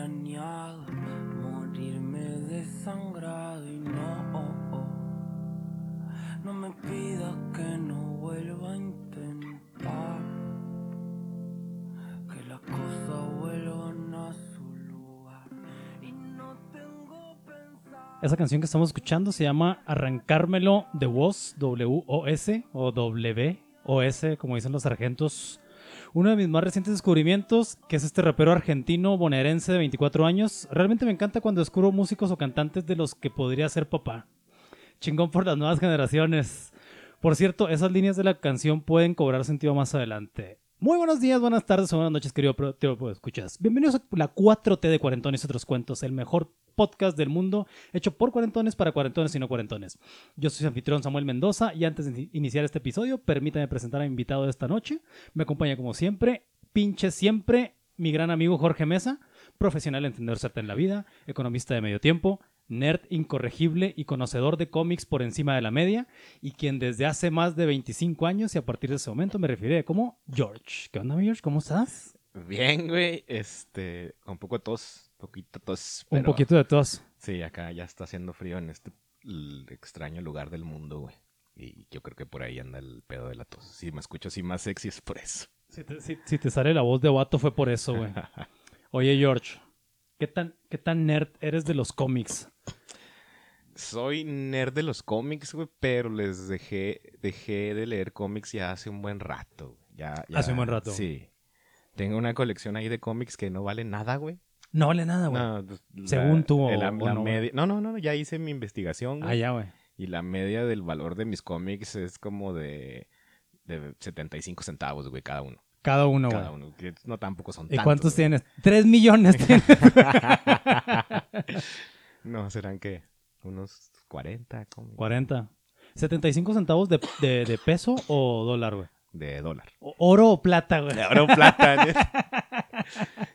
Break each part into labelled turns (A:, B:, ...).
A: planeado morirme desangrado y no, no me pidas que no vuelva a intentar que las cosas vuelvan a su lugar y no tengo pensado.
B: Esa canción que estamos escuchando se llama Arrancármelo de Woz, W-O-S o W-O-S, como dicen los sargentos. Uno de mis más recientes descubrimientos, que es este rapero argentino bonaerense de 24 años. Realmente me encanta cuando descubro músicos o cantantes de los que podría ser papá. Chingón por las nuevas generaciones. Por cierto, esas líneas de la canción pueden cobrar sentido más adelante. Muy buenos días, buenas tardes o buenas noches, querido tío, pues, escuchas. Bienvenidos a la 4T de Cuarentones y otros cuentos, el mejor podcast del mundo, hecho por cuarentones para cuarentones y no cuarentones. Yo soy su anfitrión Samuel Mendoza y antes de in- iniciar este episodio, permítame presentar a mi invitado de esta noche. Me acompaña como siempre, pinche siempre, mi gran amigo Jorge Mesa, profesional entendedor certa en la vida, economista de medio tiempo, nerd incorregible y conocedor de cómics por encima de la media, y quien desde hace más de 25 años y a partir de ese momento me refiere como George. ¿Qué onda, mi George? ¿Cómo estás?
C: Bien, güey. Este, con un poco de tos, poquito tos.
B: Un poquito de tos.
C: Sí, acá ya está haciendo frío en este extraño lugar del mundo, güey. Y yo creo que por ahí anda el pedo de la tos. Si me escucho así más sexy es por eso.
B: Si te, si- si te sale la voz de vato fue por eso, güey. Oye, George, ¿qué tan, ¿qué tan nerd eres de los cómics?
C: Soy nerd de los cómics, güey, pero les dejé, dejé de leer cómics ya hace un buen rato. Ya, ya-
B: Hace un buen rato.
C: Sí. Tengo una colección ahí de cómics que no vale nada, güey.
B: No vale nada, güey.
C: No,
B: Según tú, o-
C: la-
B: o
C: la
B: no,
C: media- no, no, no, ya hice mi investigación, güey.
B: ah, ya, güey.
C: Y la media del valor de mis cómics es como de, de 75 centavos, güey, cada uno.
B: Cada uno, güey.
C: cada uno. Que no tampoco son
B: ¿Y
C: tantos.
B: cuántos
C: güey.
B: tienes? Tres millones tienes.
C: no, serán que unos 40 cómics
B: 40. ¿75 centavos de, de- de peso o dólar, güey?
C: de dólar.
B: O- Oro o plata, güey.
C: De oro o plata. ¿eh?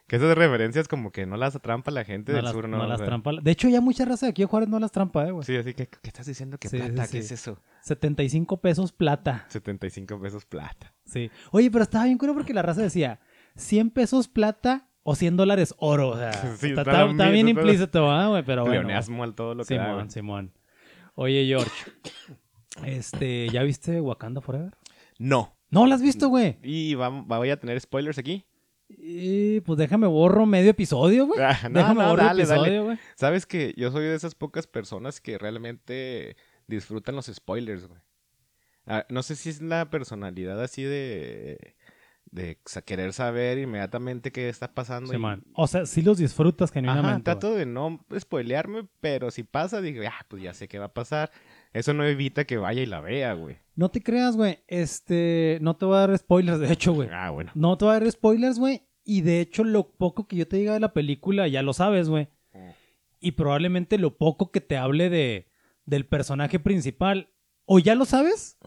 C: que esas referencias como que no las atrampa la gente
B: No
C: del
B: las,
C: sur, ¿no?
B: no
C: O
B: las
C: sea,
B: trampa. De hecho, ya mucha raza de aquí de Juárez no las trampa, eh, güey.
C: Sí, así que, ¿qué estás diciendo? ¿Qué
B: Sí,
C: plata?
B: sí.
C: ¿Qué es eso?
B: 75 pesos plata.
C: 75 pesos plata.
B: Sí. Oye, pero estaba bien curioso porque la raza decía 100 pesos plata o 100 dólares oro. O sea,
C: Sí,
B: está,
C: está
B: bien implícito, ¿ah, güey? Pero bueno.
C: Pleonasmo al todo lo que da,
B: Simón,
C: güey.
B: Simón. Oye, George. Este, ¿ya viste Wakanda Forever?
C: No.
B: No, la has visto, güey.
C: Y va- voy a tener spoilers aquí.
B: Y pues déjame borro medio episodio, güey.
C: Ah, no,
B: déjame
C: no,
B: borro
C: dale, dale.
B: episodio, güey.
C: Sabes que yo soy de esas pocas personas que realmente disfrutan los spoilers, güey. Ah, no sé si es la personalidad así de de querer saber inmediatamente qué está pasando. y-.
B: O sea, sí los disfrutas
C: Ajá,
B: genuinamente.
C: trato de no spoilearme, pero si pasa, digo, ah, pues ya sé qué va a pasar. Eso no evita que vaya y la vea, güey.
B: No te creas, güey. Este, no te voy a dar spoilers, de hecho, güey.
C: Ah, bueno.
B: No te voy a dar spoilers, güey. Y de hecho, lo poco que yo te diga de la película, ya lo sabes, güey.
C: Mm.
B: Y probablemente lo poco que te hable de, del personaje principal, o ya lo sabes.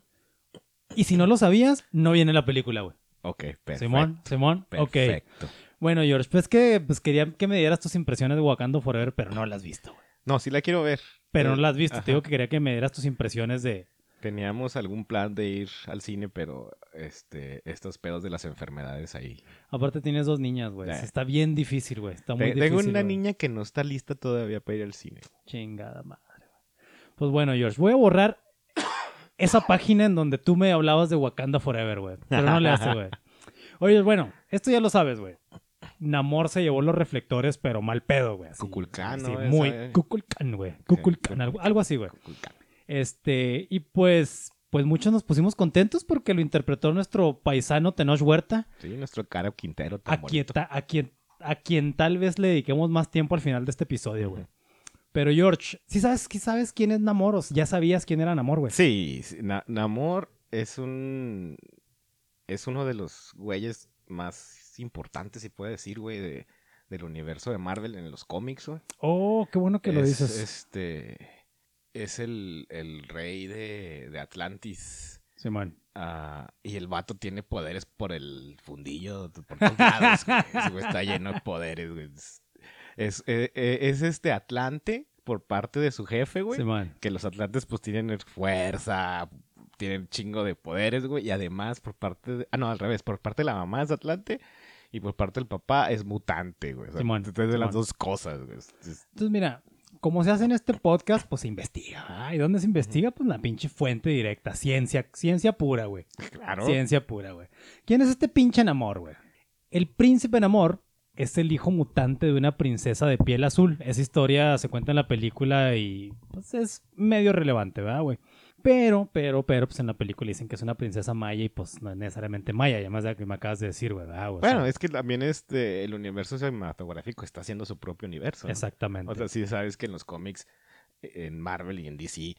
B: Y si no lo sabías, no viene la película, güey.
C: Ok, perfecto.
B: Simón, Simón. Ok.
C: Perfecto.
B: Bueno, George, pues que pues quería que me dieras tus impresiones de Wakanda Forever, pero no las has visto, güey.
C: No, sí la quiero ver.
B: Pero no
C: Eh,
B: las has visto.
C: ajá.
B: Te digo que quería que me dieras tus impresiones de.
C: Teníamos algún plan de ir al cine, pero este, estos pedos de las enfermedades ahí.
B: Aparte tienes dos niñas, güey.
C: Eh.
B: Está bien difícil, güey. Está muy
C: Te-
B: difícil.
C: Tengo una
B: güey.
C: niña que no está lista todavía para ir al cine.
B: Chingada madre. güey. Pues bueno, George, voy a borrar esa página en donde tú me hablabas de Wakanda Forever, güey. Pero no le hace, güey. Oye, bueno, esto ya lo sabes, güey. Namor se llevó los reflectores, pero mal pedo, güey. así.
C: Kukulcán,
B: Sí, muy
C: Esa-
B: Kukulcán, güey. Kukulcán, algo, algo así, güey.
C: Kukulcán.
B: Este, y pues, pues muchos nos pusimos contentos porque lo interpretó nuestro paisano Tenoch Huerta,
C: Sí, nuestro Caro Quintero tan
B: a quien,
C: bonito.
B: ta- a, quien, a quien tal vez le dediquemos más tiempo al final de este episodio, güey. Pero George, ¿sí sabes, sí sabes quién es Namor? O sea, ya sabías quién era Namor, güey.
C: Sí, sí, Na- Namor es un... Es uno de los güeyes más importantes, si puede decir, güey, de, del universo de Marvel en los cómics, güey.
B: Oh, qué bueno que lo
C: Es,
B: dices.
C: Este... Es el, el rey de, de Atlantis.
B: Simón.
C: Ah, y el vato tiene poderes por el fundillo, por todos lados, güey. Ese güey está lleno de poderes, güey. Es, es, eh, eh, es este Atlante por parte de su jefe, güey.
B: Simón.
C: Que los Atlantes pues tienen fuerza, tiene un chingo de poderes, güey. Y además, por parte de. Ah, no, al revés. Por parte de la mamá es Atlante. Y por parte del papá es mutante, güey. O sea, entonces de las dos cosas, güey. Es- es-
B: Entonces, mira, como se hace en este podcast, pues se investiga. ¿verdad? ¿Y dónde se investiga? Pues la pinche fuente directa. Ciencia, ciencia pura, güey.
C: Claro.
B: Ciencia pura, güey. ¿Quién es este pinche Namor, güey? El príncipe Namor es el hijo mutante de una princesa de piel azul. Esa historia se cuenta en la película y pues es medio relevante, ¿verdad, güey? Pero, pero, pero, pues en la película dicen que es una princesa maya y pues no es necesariamente maya, además de lo que me acabas de decir, güey, ¿verdad? O sea,
C: Bueno, es que también este, el universo cinematográfico está haciendo su propio universo. ¿no?
B: exactamente.
C: O sea, sí sabes que en los cómics, en Marvel y en DC,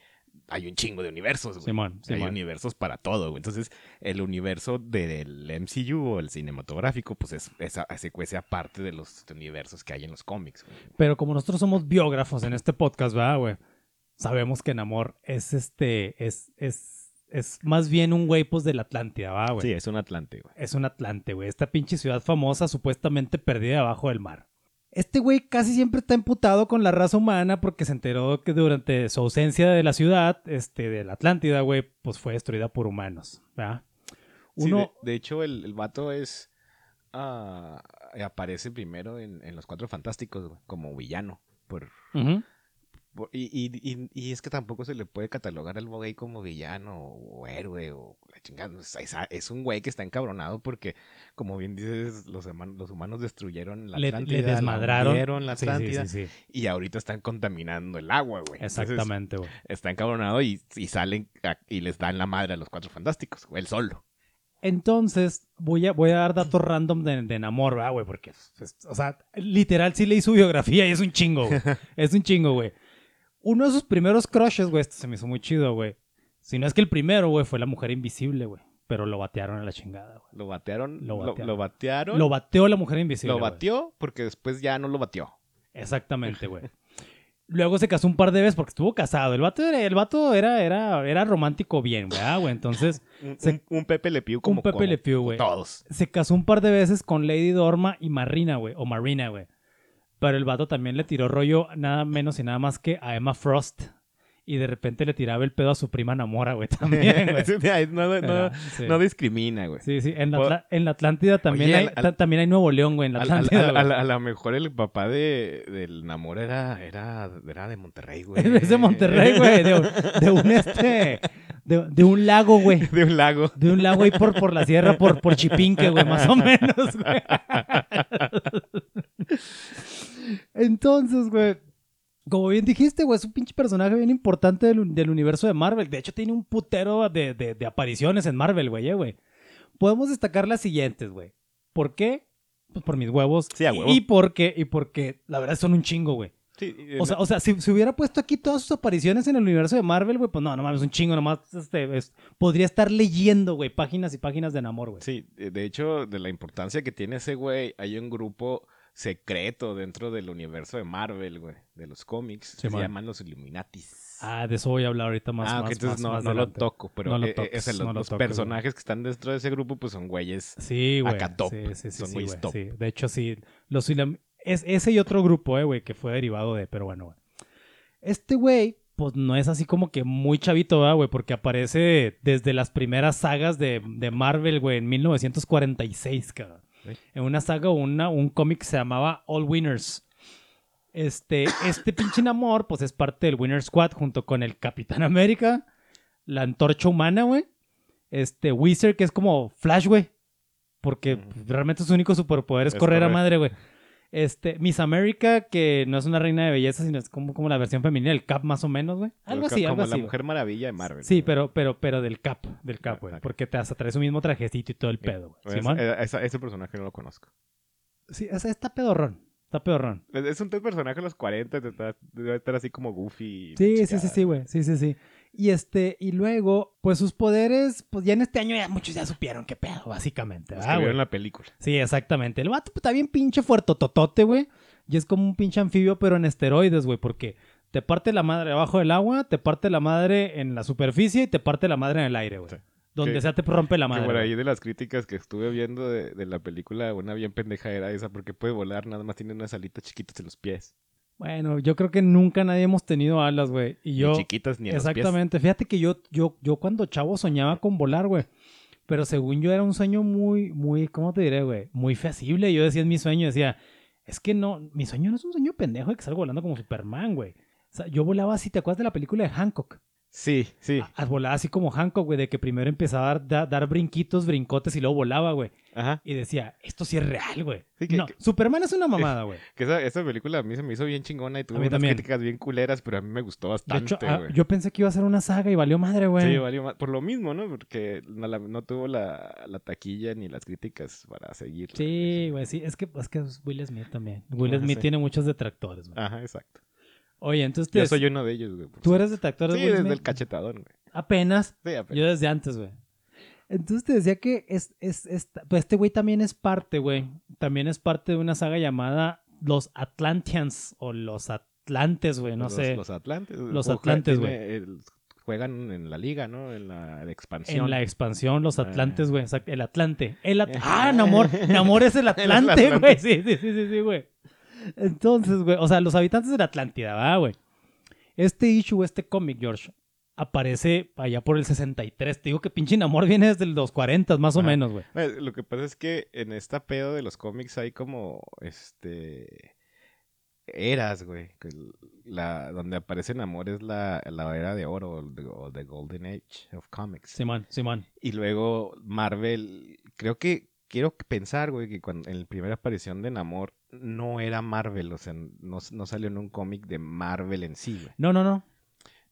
C: hay un chingo de universos, güey.
B: Simón,
C: Hay universos para todo, güey. Entonces, el universo del MCU o el cinematográfico, pues es esa, ese esa parte de los universos que hay en los cómics. güey.
B: Pero como nosotros somos biógrafos en este podcast, ¿verdad, güey? Sabemos que Namor es este, es, es, es más bien un güey, pues, de la Atlántida, ¿verdad, güey?
C: Sí, es un Atlante, güey.
B: Es un Atlante, güey. Esta pinche ciudad famosa, supuestamente perdida abajo del mar. Este güey casi siempre está emputado con la raza humana porque se enteró que durante su ausencia de la ciudad, este, de la Atlántida, güey, pues fue destruida por humanos, ¿verdad?
C: Sí,
B: Uno,
C: de, de hecho, el, el vato es. ah, aparece primero en, en Los Cuatro Fantásticos, güey, como villano. Por- y, y, y, y es que tampoco se le puede catalogar al güey como villano o, héroe o la chingada. O sea, es, un güey que está encabronado porque, como bien dices, los, human- los humanos destruyeron la Atlántida.
B: le desmadraron.
C: la
B: sí,
C: Atlántida.
B: sí, sí.
C: Y ahorita están contaminando el agua, güey.
B: Exactamente, güey.
C: está encabronado y, y salen a- y les dan la madre a los Cuatro Fantásticos, güey, él solo.
B: Entonces, voy a, voy a dar datos random de, de Namor, ¿verdad, güey? Porque, pues, o sea, literal sí leí su biografía y es un chingo, güey. es un chingo, güey. Uno de sus primeros crushes, güey, esto se me hizo muy chido, güey. Si no es que el primero, güey, fue la mujer invisible, güey. Pero lo batearon a la chingada, güey.
C: Lo batearon.
B: Lo batearon.
C: lo batearon.
B: Lo bateó la mujer invisible.
C: Lo
B: güey.
C: batió porque después ya no lo batió.
B: Exactamente, güey. Luego se casó un par de veces porque estuvo casado. El vato era, el vato era, era, era romántico bien, güey, ah, güey. Entonces,
C: Un,
B: Se-
C: un- un Pepe Le Pew como
B: un Pepe
C: como
B: Le Pew, güey.
C: Todos.
B: se casó un par de veces con Lady Dorma y Marina, güey. O Marina, güey. Pero el vato también le tiró rollo nada menos y nada más que a Emma Frost. Y de repente le tiraba el pedo a su prima Namora, güey, también, güey.
C: No, no-
B: Era, sí.
C: no discrimina, güey.
B: Sí, sí. En la, en la Atlántida también,
C: Oye,
B: hay,
C: al- al-
B: ta- también hay Nuevo León, güey. En la Atlántida,
C: a- lo mejor el papá de, del Namor era, era, era de Monterrey, güey.
B: Es de Monterrey, güey. De, un- de un este. De, de un lago, güey.
C: De un lago.
B: De un lago ahí por, por la sierra, por, por Chipinque, güey, más o menos, güey. Entonces, güey, como bien dijiste, güey, es un pinche personaje bien importante del, un- del universo de Marvel. De hecho, tiene un putero de, de- de apariciones en Marvel, güey, eh, güey. Podemos destacar las siguientes, güey. ¿Por qué? Pues por mis huevos.
C: Sí, a huevo.
B: Y porque, y porque la verdad son un chingo, güey.
C: Sí,
B: O sea, o sea si, si hubiera puesto aquí todas sus apariciones en el universo de Marvel, güey, pues no, no mames, un chingo, nomás este, es- podría estar leyendo, güey, páginas y páginas de Namor, güey.
C: Sí, de hecho, de la importancia que tiene ese güey, hay un grupo secreto dentro del universo de Marvel, güey, de los cómics.
B: Sí,
C: se
B: man.
C: llaman los Illuminatis.
B: Ah, de eso voy a hablar ahorita más.
C: ah,
B: más-
C: entonces
B: más-
C: no,
B: más
C: no lo toco, pero
B: No lo
C: eh,
B: toques,
C: ese, los,
B: lo güey.
C: personajes que están dentro de ese grupo, pues son güeyes.
B: Sí, güey.
C: Acá top.
B: Sí, sí, sí,
C: Son
B: sí, güey,
C: top.
B: sí. De hecho, sí. Los es, ese y otro grupo, eh, güey, que fue derivado de, pero bueno, güey. Este güey, pues no es así como que muy chavito, ¿verdad, güey, porque aparece desde las primeras sagas de, de Marvel, güey, en 1946, cabrón. En una saga, una, un cómic que se llamaba All Winners. Este, este pinche Namor, pues es parte del Winner Squad junto con el Capitán América, la Antorcha Humana, güey. Este, Wizard, que es como Flash, güey. Porque realmente su único superpoder es,
C: Es
B: correr a
C: correr.
B: madre, güey. Este, Miss America, que no es una reina de belleza, sino es como, como la versión femenina del Cap, más o menos, güey. Algo
C: Como
B: así, algo
C: la
B: así. güey.
C: Mujer Maravilla de Marvel.
B: Sí,
C: güey.
B: pero, pero, pero del Cap, del Cap, güey.
C: Ah.
B: Porque te hasta trae su mismo trajecito y todo el
C: Sí.
B: pedo, güey.
C: Esa-
B: ¿Simón?
C: eh, esa- ese personaje no lo conozco.
B: Sí, está pedorrón. Está pedorrón.
C: Es- Es un personaje de los 40, te- te- debe estar así como goofy.
B: Sí, sí, sí, sí, güey. Sí, sí, sí. Y este, y luego, pues sus poderes, pues ya en este año ya muchos ya supieron qué pedo, básicamente. ¿verdad,
C: que vieron la película.
B: Sí, exactamente. El vato pues, está bien pinche fuertototote, güey. Y es como un pinche anfibio, pero en esteroides, güey. Porque te parte la madre abajo del agua, te parte la madre en la superficie y te parte la madre en el aire, güey.
C: Sí.
B: Donde
C: Que-
B: sea te rompe la
C: Que
B: madre.
C: por ahí de las críticas que estuve viendo de, de la película, una bien pendeja era esa, porque puede volar, nada más tiene unas alitas chiquitas en los pies.
B: Bueno, yo creo que nunca nadie hemos tenido alas, güey. Y yo.
C: Ni chiquitas ni a los pies.
B: Exactamente. Fíjate que yo, yo, yo cuando chavo soñaba con volar, güey. Pero según yo era un sueño muy, muy, ¿cómo te diré, güey? Muy feasible. Yo decía en mi sueño, decía, es que no, mi sueño no es un sueño pendejo de que salgo volando como Superman, güey. O sea, yo volaba así, ¿te acuerdas de la película de Hancock?
C: Sí, sí.
B: Ah, volaba así como Hancock, güey, de que primero empezaba a dar, da- dar brinquitos, brincotes y luego volaba, güey.
C: Ajá.
B: Y decía, esto sí es real, güey.
C: Sí,
B: no,
C: que-
B: Superman es una mamada, güey.
C: Que esa, esa película a mí se me hizo bien chingona y tuvo
B: A
C: unas
B: también.
C: críticas bien culeras, pero a mí me gustó
B: De
C: bastante,
B: hecho, ah,
C: güey.
B: yo pensé que iba a ser una saga y valió madre, güey.
C: Sí, valió más- Por lo mismo, ¿no? Porque no, la- no tuvo la, la taquilla ni las críticas para seguir.
B: Sí, güey, sí. Es que, es que Will Smith también. Will Smith tiene muchos detractores, güey.
C: Ajá, exacto.
B: Oye, entonces
C: Yo
B: te-
C: soy uno de ellos, güey.
B: tú eres detractor de
C: Sí, desde el cachetadón, güey.
B: Apenas.
C: Sí, apenas.
B: Yo desde antes, güey. Entonces te decía que es, es, es- pues este güey también es parte, güey. También es parte de una saga llamada Los Atlanteans o Los Atlantes, güey. No
C: los,
B: sé.
C: Los Atlantes.
B: Los Atlantes,
C: el- Juegan en la liga, ¿no? En la expansión.
B: En la expansión, los
C: Ah.
B: Atlantes, güey. El Atlante. El At- ah, Namor. Namor es el Atlante, güey. Sí, sí, sí, sí, sí, güey. Entonces, güey. O sea, los habitantes de la Atlántida, ¿va, güey? Este issue, este cómic, George, aparece allá por el 63. Te digo que pinche Namor viene desde los 40, más o
C: Ajá.
B: menos, güey.
C: Eh, Lo que pasa es que en esta pedo de los cómics hay como, este, eras, güey. La, donde aparece Namor es la, la era de oro, o the Golden Age of Comics.
B: Simón, Simón.
C: Y luego Marvel, creo que, quiero pensar, güey, que cuando, en la primera aparición de Namor no era Marvel, o sea, no, no salió en un cómic de Marvel en sí, güey.
B: No, no, no.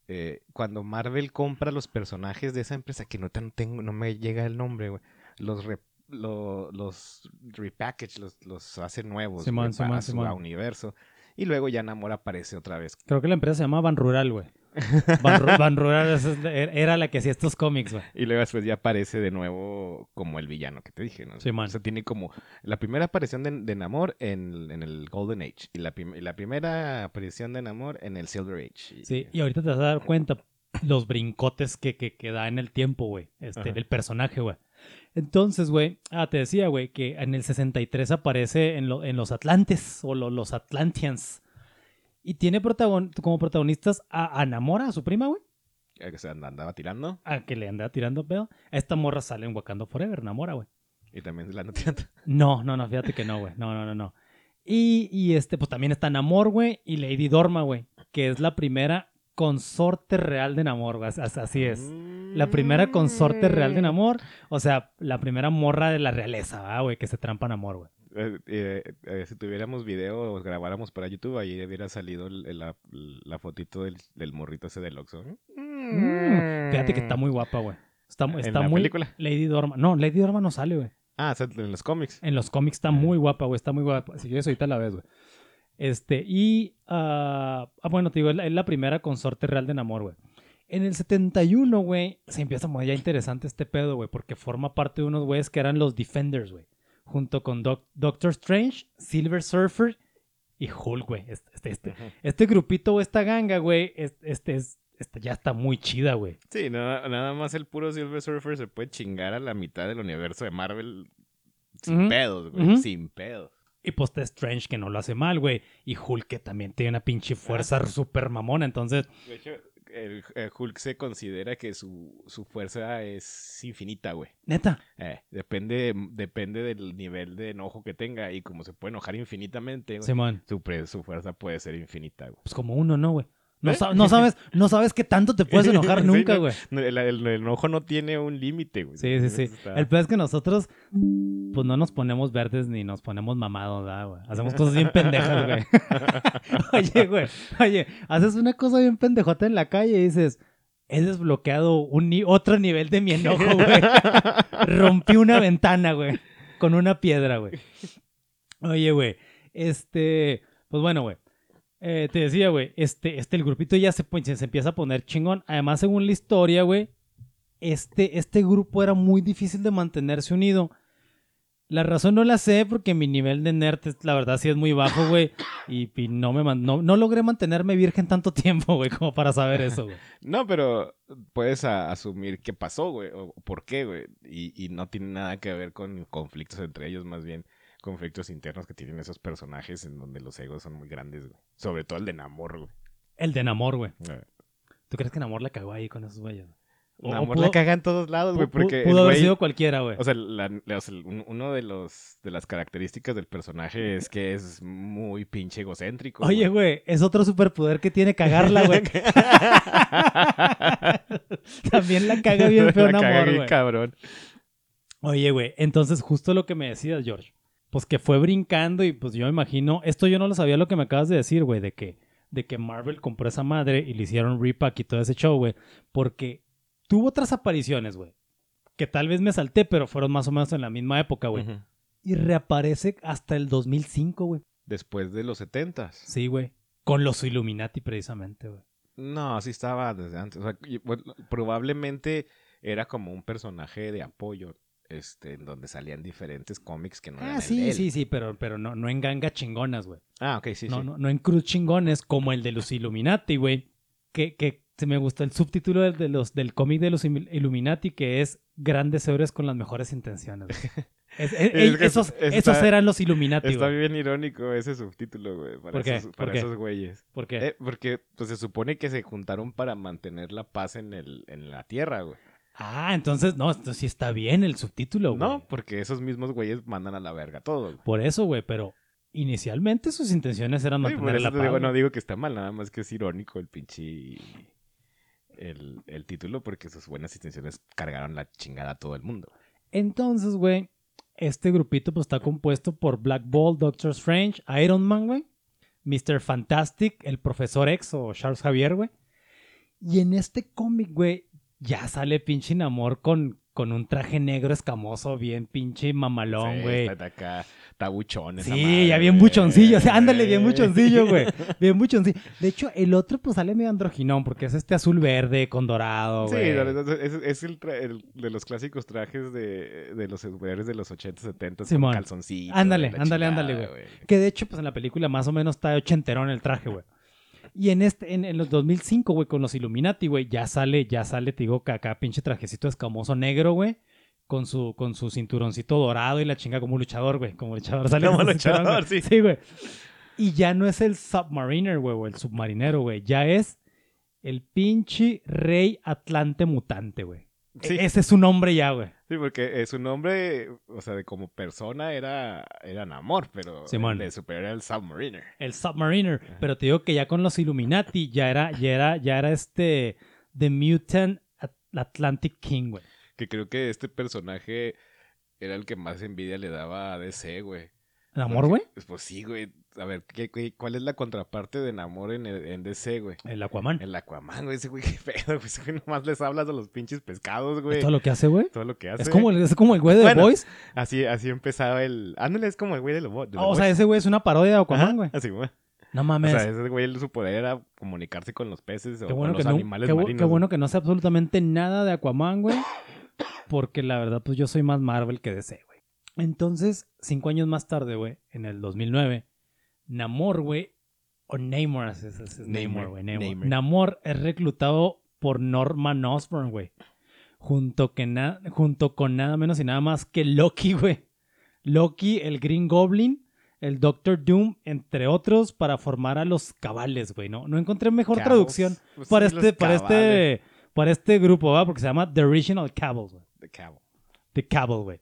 C: Eh, cuando Marvel compra los personajes de esa empresa, que no, te- tengo, no me llega el nombre, güey, los, re- lo- los repackage, los, los hace nuevos
B: Simón,
C: güey, para
B: Simón,
C: su
B: Simón.
C: universo. Y luego ya Namor aparece otra vez.
B: Creo que la empresa se llama Van Rural, güey. Van, Ru- Van Rural la- era la que hacía estos cómics, güey.
C: Y luego después ya aparece de nuevo como el villano que te dije, ¿no?
B: Simón.
C: O sea, tiene como la primera aparición de, de Namor en, en el Golden Age. Y la, prim- y la primera aparición de Namor en el Silver Age. Y-
B: Sí, y ahorita te vas a dar cuenta los brincotes que, que, que da en el tiempo, güey. Este, del personaje, güey. Entonces, güey, ah, te decía, güey, que en el 63 aparece en, lo- en los Atlantes o lo- los Atlanteans. Y tiene protagon- como protagonistas a, a Namora, a su prima, güey.
C: eh, que se and- andaba tirando.
B: A que le anda tirando pedo. A esta morra sale en Wakanda Forever, Namora, güey.
C: Y también se la anda tirando.
B: No, no, no, fíjate que no, güey. No, no, no, no. Y, y este, pues también está Namor, güey, y Lady Dorma, güey, que es la primera consorte real de Namor, güey. As- as- Así es. La primera consorte real de Namor, o sea, la primera morra de la realeza, ¿va, güey, que se trampa a Namor, güey.
C: Eh, eh, eh, si tuviéramos video o grabáramos para YouTube, ahí hubiera salido la, la fotito del, del morrito ese del Oxxo.
B: Mm, Fíjate que está muy guapa, güey. Está, mu-
C: ¿En
B: está
C: la
B: muy.
C: película?
B: Lady Dorma. No, Lady Dorma no sale, güey.
C: Ah, en los cómics.
B: En los cómics está muy guapa, güey. Está muy guapa. Si quieres, ahorita la ves, güey. Este, y. ah, ah, bueno, te digo, es la, es la primera consorte real de Namor, güey. En el 71, güey, se empieza a poner ya interesante este pedo, güey, porque forma parte de unos güeyes que eran los Defenders, güey. Junto con Doc- Doctor Strange, Silver Surfer y Hulk, güey. Este, este, este, este grupito o esta ganga, güey, es- este, es, este ya está muy chida, güey.
C: Sí, nada, nada más el puro Silver Surfer se puede chingar a la mitad del universo de Marvel sin pedos, güey. Sin pedos.
B: Y pues está Strange que no lo hace mal, güey. Y Hulk que también tiene una pinche fuerza súper mamona. Entonces,
C: De hecho, el, el Hulk se considera que su, su fuerza es infinita, güey.
B: neta.
C: Eh, depende, depende del nivel de enojo que tenga y como se puede enojar infinitamente, güey,
B: Simón.
C: su, pre- su fuerza puede ser infinita, güey.
B: Pues como uno, ¿no, güey? No,
C: ¿Eh?
B: no sabes, no sabes qué tanto te puedes enojar nunca, güey.
C: no, El, el- el enojo no tiene un límite, güey.
B: Sí, sí, sí.
C: Está-
B: El peor es que nosotros, pues no nos ponemos verdes ni nos ponemos mamados, ¿verdad, güey? Hacemos cosas bien pendejas, güey. oye, güey, oye, haces una cosa bien pendejota en la calle y dices, he desbloqueado un ni- otro nivel de mi enojo, güey. Rompí una ventana, güey, con una piedra, güey. Oye, güey, este, pues bueno, güey. Eh, te decía, güey, este, este, el grupito ya se, pon- se empieza a poner chingón. Además, según la historia, güey, este, este grupo era muy difícil de mantenerse unido. La razón no la sé porque mi nivel de nerd, la verdad, sí es muy bajo, güey. Y, no, me no, no logré mantenerme virgen tanto tiempo, güey, como para saber eso, güey.
C: No, pero puedes asumir qué pasó, güey, o por qué, güey. Y no tiene nada que ver con conflictos entre ellos, más bien. Conflictos internos que tienen esos personajes en donde los egos son muy grandes, güey. Sobre todo el de Namor, güey.
B: El de Namor, güey.
C: Eh,
B: ¿Tú crees que Namor la cagó ahí con esos güeyes? O-
C: Namor
B: pudo-
C: la caga en todos lados, güey, porque
B: pudo haber
C: güey-
B: sido cualquiera, güey.
C: O sea, la- la- o sea, un- uno de los de las características del personaje es que es muy pinche egocéntrico.
B: Oye, güey, es otro superpoder que tiene cagarla, güey. También la caga bien feo
C: La caga
B: Namor,
C: bien
B: güey.
C: cabrón.
B: Oye, güey, entonces justo lo que me decías, George, pues que fue brincando y pues yo me imagino, esto yo no lo sabía lo que me acabas de decir, güey, de que, de que Marvel compró esa madre y le hicieron repack y todo ese show, güey, porque tuvo otras apariciones, güey, que tal vez me salté, pero fueron más o menos en la misma época, güey. Y reaparece hasta el 2005, güey.
C: Después de los setentas.
B: Sí, güey. Con los Illuminati precisamente, güey.
C: No, sí estaba desde antes. O sea, probablemente era como un personaje de apoyo, este, en donde salían diferentes cómics que no eran
B: Ah,
C: el
B: sí,
C: de él.
B: sí, sí, pero, pero no, no en ganga chingonas, güey.
C: Ah, ok, sí,
B: no,
C: sí.
B: no, no en cruz chingones como el de los Illuminati, güey. Que, que se me gusta el subtítulo del, de los, del cómic de los Illuminati, que es Grandes héroes con las mejores intenciones. güey. Es- es-
C: Es que
B: esos,
C: está-
B: esos eran los Illuminati,
C: Está
B: güey.
C: bien irónico ese subtítulo, güey, para,
B: ¿Por qué?
C: esos,
B: ¿Por
C: para
B: qué?
C: esos güeyes.
B: ¿Por qué?
C: Eh, porque pues, se supone que se juntaron para mantener la paz en, el, en la Tierra, güey.
B: Ah, entonces, no, esto sí está bien el subtítulo, güey.
C: No, porque esos mismos güeyes mandan a la verga todo. güey.
B: Por eso, güey, pero inicialmente sus intenciones eran
C: Sí,
B: mantener
C: por eso
B: la
C: te
B: paz.
C: digo, no digo que está mal, nada más que es irónico el pinche... El, el título porque sus buenas intenciones cargaron la chingada a todo el mundo.
B: Entonces, güey, este grupito pues está compuesto por Black Bolt, Doctor Strange, Iron Man, güey, Mr. Fantastic, el Profesor X o Charles Javier, güey. Y en este cómic, güey, ya sale pinche Namor con, con un traje negro escamoso, bien pinche mamalón,
C: Sí,
B: güey.
C: está acá, está buchón esa
B: Sí,
C: madre,
B: ya bien buchoncillo. O sea, ándale, bien buchoncillo, güey. Bien buchoncillo. De hecho, el otro pues sale medio androginón porque es este azul verde con dorado,
C: Sí,
B: güey.
C: verdad, es, es el, el de los clásicos trajes de, de los superhéroes de los 80, 70
B: Simón.
C: con calzoncillos.
B: Ándale, ándale, ándale, güey. Que de hecho, pues en la película más o menos está ochenterón el traje, güey. Y en este, en, en los 2005, güey, con los Illuminati, güey, ya sale, ya sale, te digo, que acá pinche trajecito escamoso negro, güey. Con su, con su cinturoncito dorado y la chinga como luchador, güey. Como luchador sale
C: Como luchador, sí.
B: Sí, güey. Y ya no es el Submariner, güey, o el submarinero, güey. Ya es el pinche rey Atlante mutante, güey.
C: Sí.
B: E- Ese es su nombre ya, güey.
C: Sí, porque eh, su nombre, o sea, de como persona era, era Namor, pero
B: Simón.
C: superhéroe era el Submariner.
B: El Submariner. Pero te digo que ya con los Illuminati ya era, ya era, ya era este The Mutant At- Atlantic King, güey.
C: Que creo que este personaje era el que más envidia le daba a DC, güey.
B: ¿Namor, güey?
C: Pues sí, güey. A ver, ¿qué, qué- cuál es la contraparte de Namor en, el- en DC, güey?
B: El Aquaman.
C: El Aquaman, güey. Ese güey, qué pedo, güey. Ese güey nomás les hablas a los pinches pescados, güey.
B: ¿Es todo lo que hace, güey?
C: Todo lo que hace.
B: Es como, el, es como el güey de The Boys.
C: Así, así empezaba el... Ándale, es como el güey de los de The
B: o sea,
C: Boys.
B: ese güey es una parodia de Aquaman,
C: Ajá,
B: güey.
C: Así, güey.
B: No
C: O
B: mames.
C: sea, ese güey, su poder era comunicarse con los peces o
B: bueno,
C: con los
B: no,
C: animales
B: qué
C: marinos.
B: qué bueno que no sé absolutamente nada de Aquaman, güey. Porque la verdad, pues yo soy más Marvel que DC, güey. Entonces, cinco años más tarde, güey, en el 2009, Namor, güey, o Namor, es, es- es
C: Namor,
B: güey, Namor.
C: Namor.
B: Namor es reclutado por Norman Osborn, güey. Junto, que na- junto con nada menos y nada más que Loki, güey. Loki, el Green Goblin, el Doctor Doom, entre otros, para formar a los cabales, güey. No, no encontré mejor traducción
C: Pues
B: para,
C: sí,
B: este, para, este, para este grupo, ¿va? Porque se llama The Original Cabals, güey.
C: De cabo.
B: The Cabal, güey.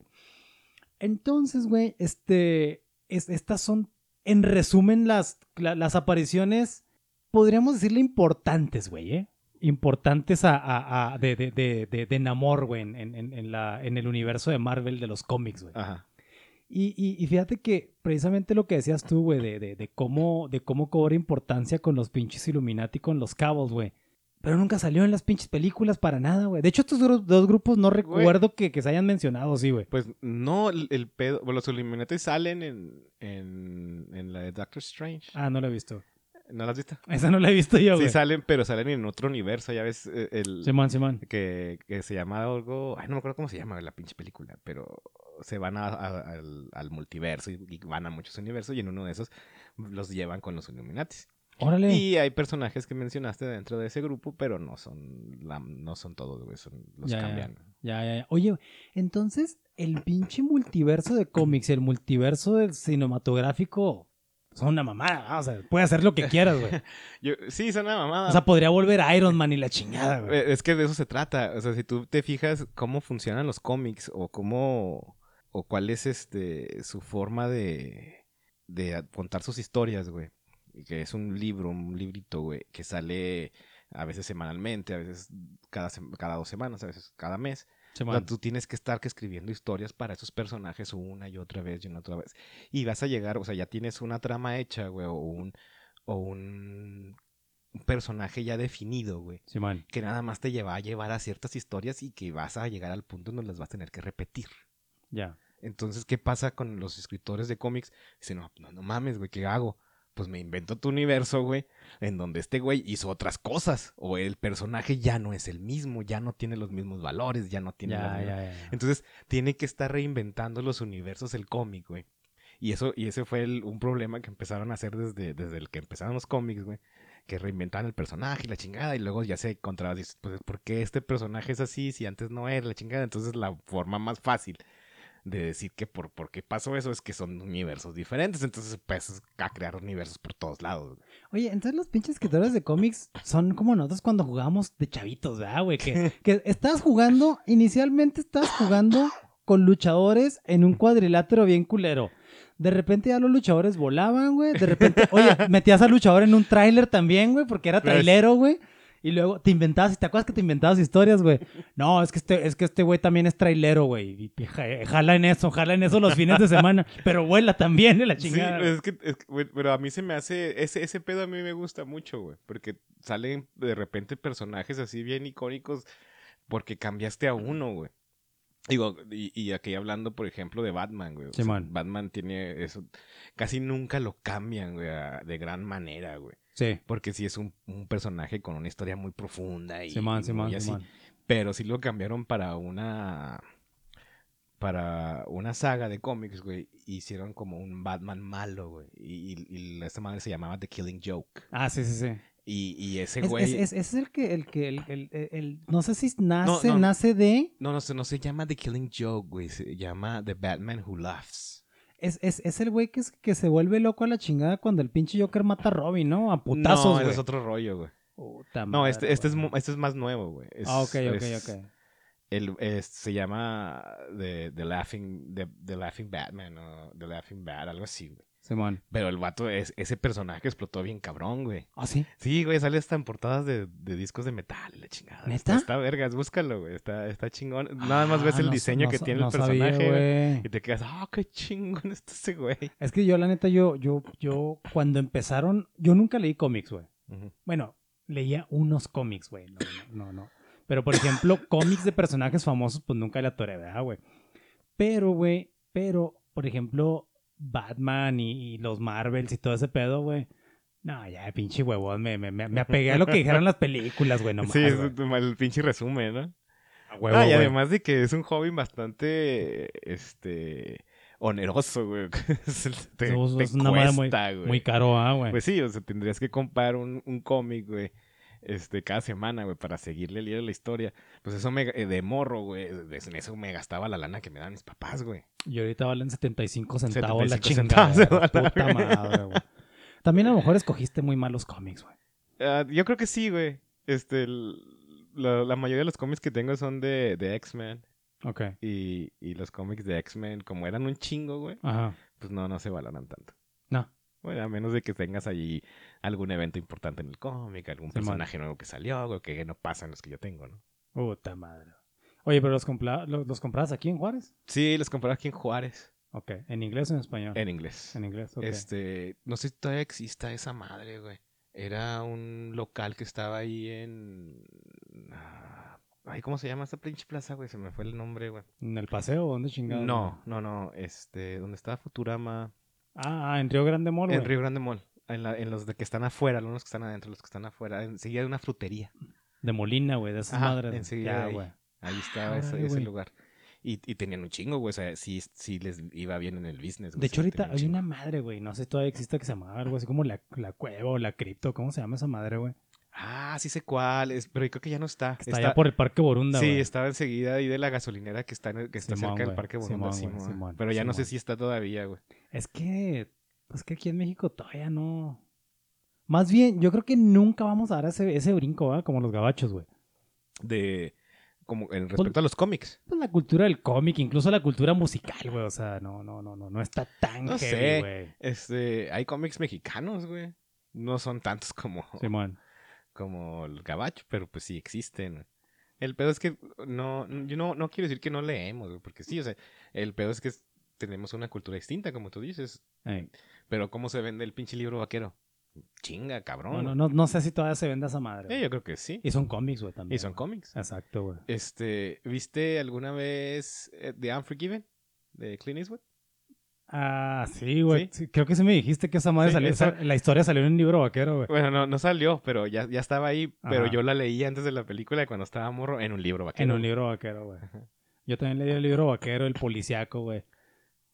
B: Entonces, güey, este, es- estas son, en resumen, las, la- las apariciones, podríamos decirle importantes, güey, ¿eh? Importantes a, a- a- de, de, de, de, de Namor, güey, en, en, en la, en el universo de Marvel de los cómics, güey.
C: Ajá.
B: Y, y, y fíjate que precisamente lo que decías tú, güey, de, cómo, de cómo cobra importancia con los pinches Illuminati, con los Cabals, güey. Pero nunca salió en las pinches películas para nada, güey. De hecho, estos dos grupos no recuerdo que, que se hayan mencionado, sí, güey.
C: Pues no, el, el pedo... Bueno, los Illuminati salen en, en, en la de Doctor Strange.
B: Ah, no lo he visto.
C: ¿No la has visto?
B: Esa no la he visto yo, güey.
C: Sí salen, pero salen en otro universo, ya ves, eh, el...
B: Simón, Simón.
C: que, que se llama algo... Ay, no me acuerdo cómo se llama la pinche película, pero se van a- a- al, al multiverso y, y van a muchos universos y en uno de esos los llevan con los Illuminatis.
B: Órale.
C: Y hay personajes que mencionaste dentro de ese grupo, pero no son la, no son todos, güey, son, los
B: Ya,
C: cambian.
B: Ya, ya, ya. Oye, entonces, el pinche multiverso de cómics el multiverso del cinematográfico son una mamada, ¿no? O sea, puede hacer lo que quieras, güey.
C: Yo- sí, son una mamada.
B: O sea, podría volver Iron Man y la chingada, güey.
C: Eh, Es que de eso se trata. O sea, si tú te fijas cómo funcionan los cómics o cómo. o cuál es este. su forma de. de a- contar sus historias, güey. Que es un libro, un librito, güey, que sale a veces semanalmente, a veces cada, cada dos semanas, a veces cada mes. O sea,
B: Simón.
C: tú tienes que estar que escribiendo historias para esos personajes una y otra vez y una otra vez. Y vas a llegar, o sea, ya tienes una trama hecha, güey, o un, o un, personaje ya definido, güey. Que nada más te lleva a llevar a ciertas historias y que vas a llegar al punto en donde las vas a tener que repetir.
B: Ya.
C: Entonces, ¿qué pasa con los escritores de cómics? Dicen, no, no, no mames, güey, ¿qué hago? Pues me invento tu universo, güey, en donde este güey hizo otras cosas. O el personaje ya no es el mismo, ya no tiene los mismos valores, ya no tiene... las
B: Ya,
C: mismas-
B: ya, ya.
C: Entonces, tiene que estar reinventando los universos el cómic, güey. Y eso, y ese fue el- un problema que empezaron a hacer desde, desde el que empezaron los cómics, güey. Que reinventaban el personaje y la chingada. Y luego ya se encontraba, dices, pues, ¿por qué este personaje es así si antes no era la chingada? Entonces, la forma más fácil de decir que por, por qué pasó eso es que son universos diferentes. Entonces, pues, a crear universos por todos lados.
B: Oye, entonces los pinches escritores de cómics son como nosotros cuando jugábamos de chavitos, ¿verdad, güey? Que, que estás jugando, inicialmente estás jugando con luchadores en un cuadrilátero bien culero. De repente ya los luchadores volaban, güey. De repente, oye, metías al luchador en un tráiler también, güey, porque era
C: Pues-
B: trailero, güey. Y luego te inventabas, ¿y te acuerdas que te inventabas historias, güey? No, es que este, es que este güey también es trailero, güey. Y ja- jala en eso, jala en eso los fines de semana. Pero vuela también, ¿eh? la chingada.
C: Sí, es que, es que, güey, pero a mí se me hace, ese, ese pedo a mí me gusta mucho, güey, porque salen de repente personajes así bien icónicos porque cambiaste a uno, güey. Digo, y, y aquí hablando, por ejemplo, de Batman, güey. o sea,
B: Simón.
C: Batman tiene eso, casi nunca lo cambian, güey, a- de gran manera, güey.
B: Sí.
C: Porque sí es un, un personaje con una historia muy profunda y,
B: Simón,
C: y
B: Simón,
C: muy así.
B: Simón.
C: Pero sí lo cambiaron para una. Para una saga de cómics, güey. Hicieron como un Batman malo, güey. Y, y, y esta madre se llamaba The Killing Joke.
B: Ah, sí, sí, sí.
C: Y, y ese
B: Es,
C: güey.
B: es, es- es el que, el que, el, el- el- el- no sé si nace,
C: no.
B: nace de,
C: No, no, se- no se llama The Killing Joke, güey. Se llama The Batman Who Laughs.
B: Es, es, es el güey que, es- que se vuelve loco a la chingada cuando el pinche Joker mata a Robin, ¿no? A putazos,
C: no,
B: güey.
C: es otro rollo, güey.
B: Puta
C: No, este, este, es,
B: güey.
C: mu- este es más nuevo, güey. Es-
B: Ah, ok, ok,
C: es-
B: ok.
C: el- es- se llama The, The Laughing The, The Laughing Batman o The Laughing Bat, algo así, güey.
B: Simón.
C: Pero el vato, es, ese personaje explotó bien cabrón, güey.
B: ¿Ah, sí?
C: Sí, güey, sale hasta en portadas de, de discos de metal la chingada.
B: ¿Neta?
C: Está, está vergas, búscalo, güey. Está, está chingón. Nada más ves
B: Ah,
C: el
B: no
C: diseño
B: no
C: que tiene el personaje, güey.
B: güey.
C: Y te quedas, ah, qué chingón está ese güey.
B: Es que yo, la neta, yo, yo, yo, cuando empezaron, yo nunca leí cómics, güey. Bueno, leía unos cómics, güey. No, no, no. Pero, por ejemplo, cómics de personajes famosos, pues nunca la atoré, ¿verdad, güey? Pero, güey, pero, por ejemplo, Batman y, y los Marvels y todo ese pedo, güey. No, ya, pinche huevón, me, me, me, apegué a lo que dijeron las películas, güey, no
C: sí, es el pinche resumen, ¿no?
B: A huevo,
C: Ah, y además de que es un hobby bastante, este, oneroso, güey. Te, te
B: es una madre muy,
C: güey.
B: muy caro, ah, güey.
C: Pues sí, o sea, tendrías que comprar un, un cómic, güey, este, cada semana, güey, para seguirle el hilo de la historia. Pues eso me, eh, de morro, güey, en eso me gastaba la lana que me daban mis papás, güey.
B: Y ahorita valen 75 centavos
C: 75
B: la chingada.
C: centavos dólar,
B: Puta madre, güey. También a lo mejor escogiste muy malos cómics, güey.
C: Ah, yo creo que sí, güey. Este, el- la, la mayoría de los cómics que tengo son de, de X-Men.
B: Ok.
C: Y, y los cómics de X-Men, como eran un chingo, güey,
B: Ajá.
C: pues no, no se valoran tanto. Bueno, a menos de que tengas allí algún evento importante en el cómic, algún personaje nuevo que salió, güey, que no pasa en los que yo tengo, ¿no?
B: Puta madre. Oye, pero los, compla- los, los comprabas aquí en Juárez.
C: Sí, los compré aquí en Juárez,
B: Ok. ¿En inglés o en español?
C: en inglés.
B: En inglés, ok.
C: Este, no sé si todavía exista esa madre, güey. Era un local que estaba ahí en... ah, Ay, ¿cómo se llama esa pinche plaza, güey? Se me fue el nombre, güey.
B: ¿En el paseo o dónde chingado?
C: No, no, no. Este, donde estaba Futurama.
B: Ah, ah, en Río Grande Mall,
C: En
B: güey.
C: Río Grande Mall. En, la- en los de que están afuera, los que están adentro, los que están afuera. Enseguida hay una frutería.
B: De Molina, güey, de esas
C: Ajá,
B: madres.
C: enseguida
B: Ya,
C: ahí.
B: güey.
C: Ahí estaba ese,
B: güey.
C: lugar. Y, y tenían un chingo, güey. O sea, sí, sí les iba bien en el business. güey,
B: De hecho, ahorita
C: un
B: hay una madre, güey. No sé si todavía existe que se llamaba algo así como la, la cueva o la cripto. ¿Cómo se llama esa madre, güey?
C: Ah, sí sé cuál es, pero creo que ya no está.
B: Está, allá por el Parque Borunda,
C: Sí,
B: güey.
C: estaba enseguida ahí de la gasolinera que está, en el- que está
B: Simón,
C: cerca del
B: güey.
C: Parque Borunda.
B: Simón, güey,
C: Simón.
B: Simón,
C: pero ya no sé si está todavía, güey.
B: Es que, pues que aquí en México todavía no. Más bien, yo creo que nunca vamos a dar ese, ese brinco, ¿verdad? Como los gabachos, güey.
C: De, como en respecto a los cómics.
B: Pues la cultura del cómic, incluso la cultura musical, güey. O sea, no, no, no, no, no está tan
C: No
B: heavy,
C: sé.
B: güey.
C: Este, hay cómics mexicanos, güey. No son tantos como,
B: Simón.
C: como el gabacho, pero pues sí existen. El pedo es que no, yo no, no quiero decir que no leemos, güey, porque sí, o sea, el pedo es que es- tenemos una cultura distinta, como tú dices. Pero ¿cómo se vende el pinche libro vaquero? Chinga, cabrón.
B: No, no, no, sé si todavía se vende esa madre.
C: Eh, yo creo que sí.
B: Y son cómics, güey, también.
C: Y son cómics.
B: Exacto, güey.
C: Este, ¿viste alguna vez eh, The Unforgiven? De Clint Eastwood.
B: Ah, sí, güey. Creo que sí me dijiste que esa madre
C: Sí,
B: salió,
C: esa-
B: la historia salió en un libro vaquero, güey.
C: Bueno, no, no salió, pero ya, ya estaba ahí. Pero yo la leí antes de la película cuando estaba morro en un libro vaquero.
B: En un libro vaquero, güey. Yo también leí el libro vaquero, el policiaco, güey.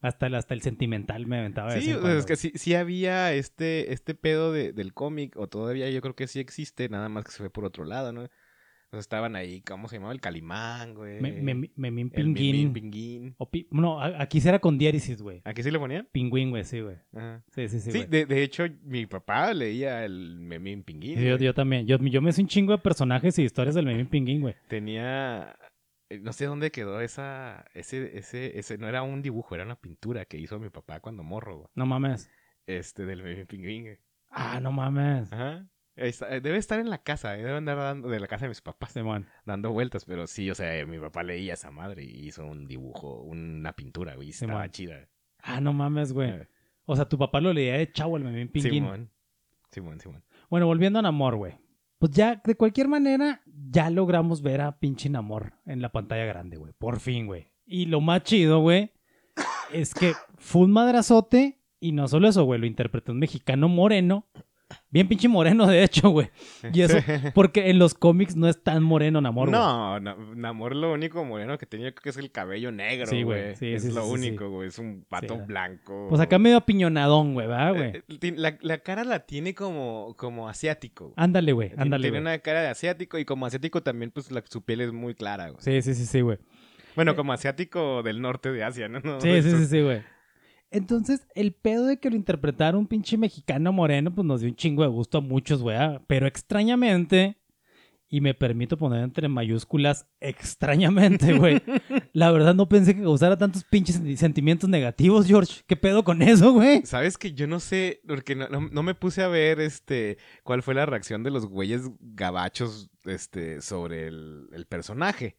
B: Hasta el, hasta el sentimental me aventaba de
C: Sí, es que sí, sí había este, este pedo de- del cómic, o todavía yo creo que sí existe, nada más que se fue por otro lado, ¿no? O sea, estaban ahí, ¿cómo se llamaba? El Calimán, güey.
B: Me- me- Memín
C: el Mimín
B: Pinguín.
C: Pinguín.
B: O pi- no, aquí sí era con diéresis, güey.
C: ¿Aquí sí le ponían?
B: Pingüín, güey, sí, güey.
C: Ajá.
B: Sí, sí, sí.
C: Sí, de, de hecho, mi papá leía el Memín Pinguín.
B: Sí, yo, también. Yo, yo me sé un chingo de personajes y historias del Memín Pinguín, güey.
C: Tenía. Eh, No sé dónde quedó esa. Ese, ese, ese. No era un dibujo, era una pintura que hizo mi papá cuando morro, güey.
B: No mames.
C: Este, del Pinguín, güey.
B: Ah, no mames.
C: Ajá. Eh, Debe estar en la casa, eh, debe andar dando, de la casa de mis papás,
B: Simón.
C: dando vueltas, pero sí, o sea, mi papá leía esa madre y hizo un dibujo, una pintura, güey, estaba
B: Simón.
C: chida.
B: Ah, no mames, güey. O sea, tu papá lo leía de chavo el Memín Pinguín.
C: Simón. Simón, Simón.
B: Bueno, volviendo a Namor, güey. Pues ya, de cualquier manera, ya logramos ver a pinche Namor en la pantalla grande, güey. Por fin, güey. Y lo más chido, güey, es que fue un madrazote. Y no solo eso, güey, lo interpretó un mexicano moreno. Bien pinche moreno, de hecho, güey. Y eso, porque en los cómics no es tan moreno Namor, güey.
C: No, na- Namor lo único moreno que tenía que es el cabello negro,
B: Sí, güey. Sí,
C: es
B: sí,
C: lo único, güey. Es un pato
B: Sí.
C: blanco.
B: Pues acá medio apiñonadón, güey, ¿verdad, güey?
C: Eh, La, la cara la tiene como, como asiático. güey.
B: Ándale, güey, ándale,
C: Tiene una cara de asiático y como asiático también, pues la, su piel es muy clara, güey.
B: Sí, sí, sí, sí, güey.
C: Bueno, como asiático del norte de Asia, ¿no? No,
B: Sí, sí, sí, sí, güey. Entonces, el pedo de que lo interpretara un pinche mexicano moreno, pues nos dio un chingo de gusto a muchos, güey. ah. Pero extrañamente, y me permito poner entre mayúsculas, extrañamente, güey. la verdad no pensé que causara tantos pinches senti- sentimientos negativos, George. ¿Qué pedo con eso, güey?
C: Sabes que yo no sé, porque no, no- me puse a ver este cuál fue la reacción de los güeyes gabachos este, sobre el personaje.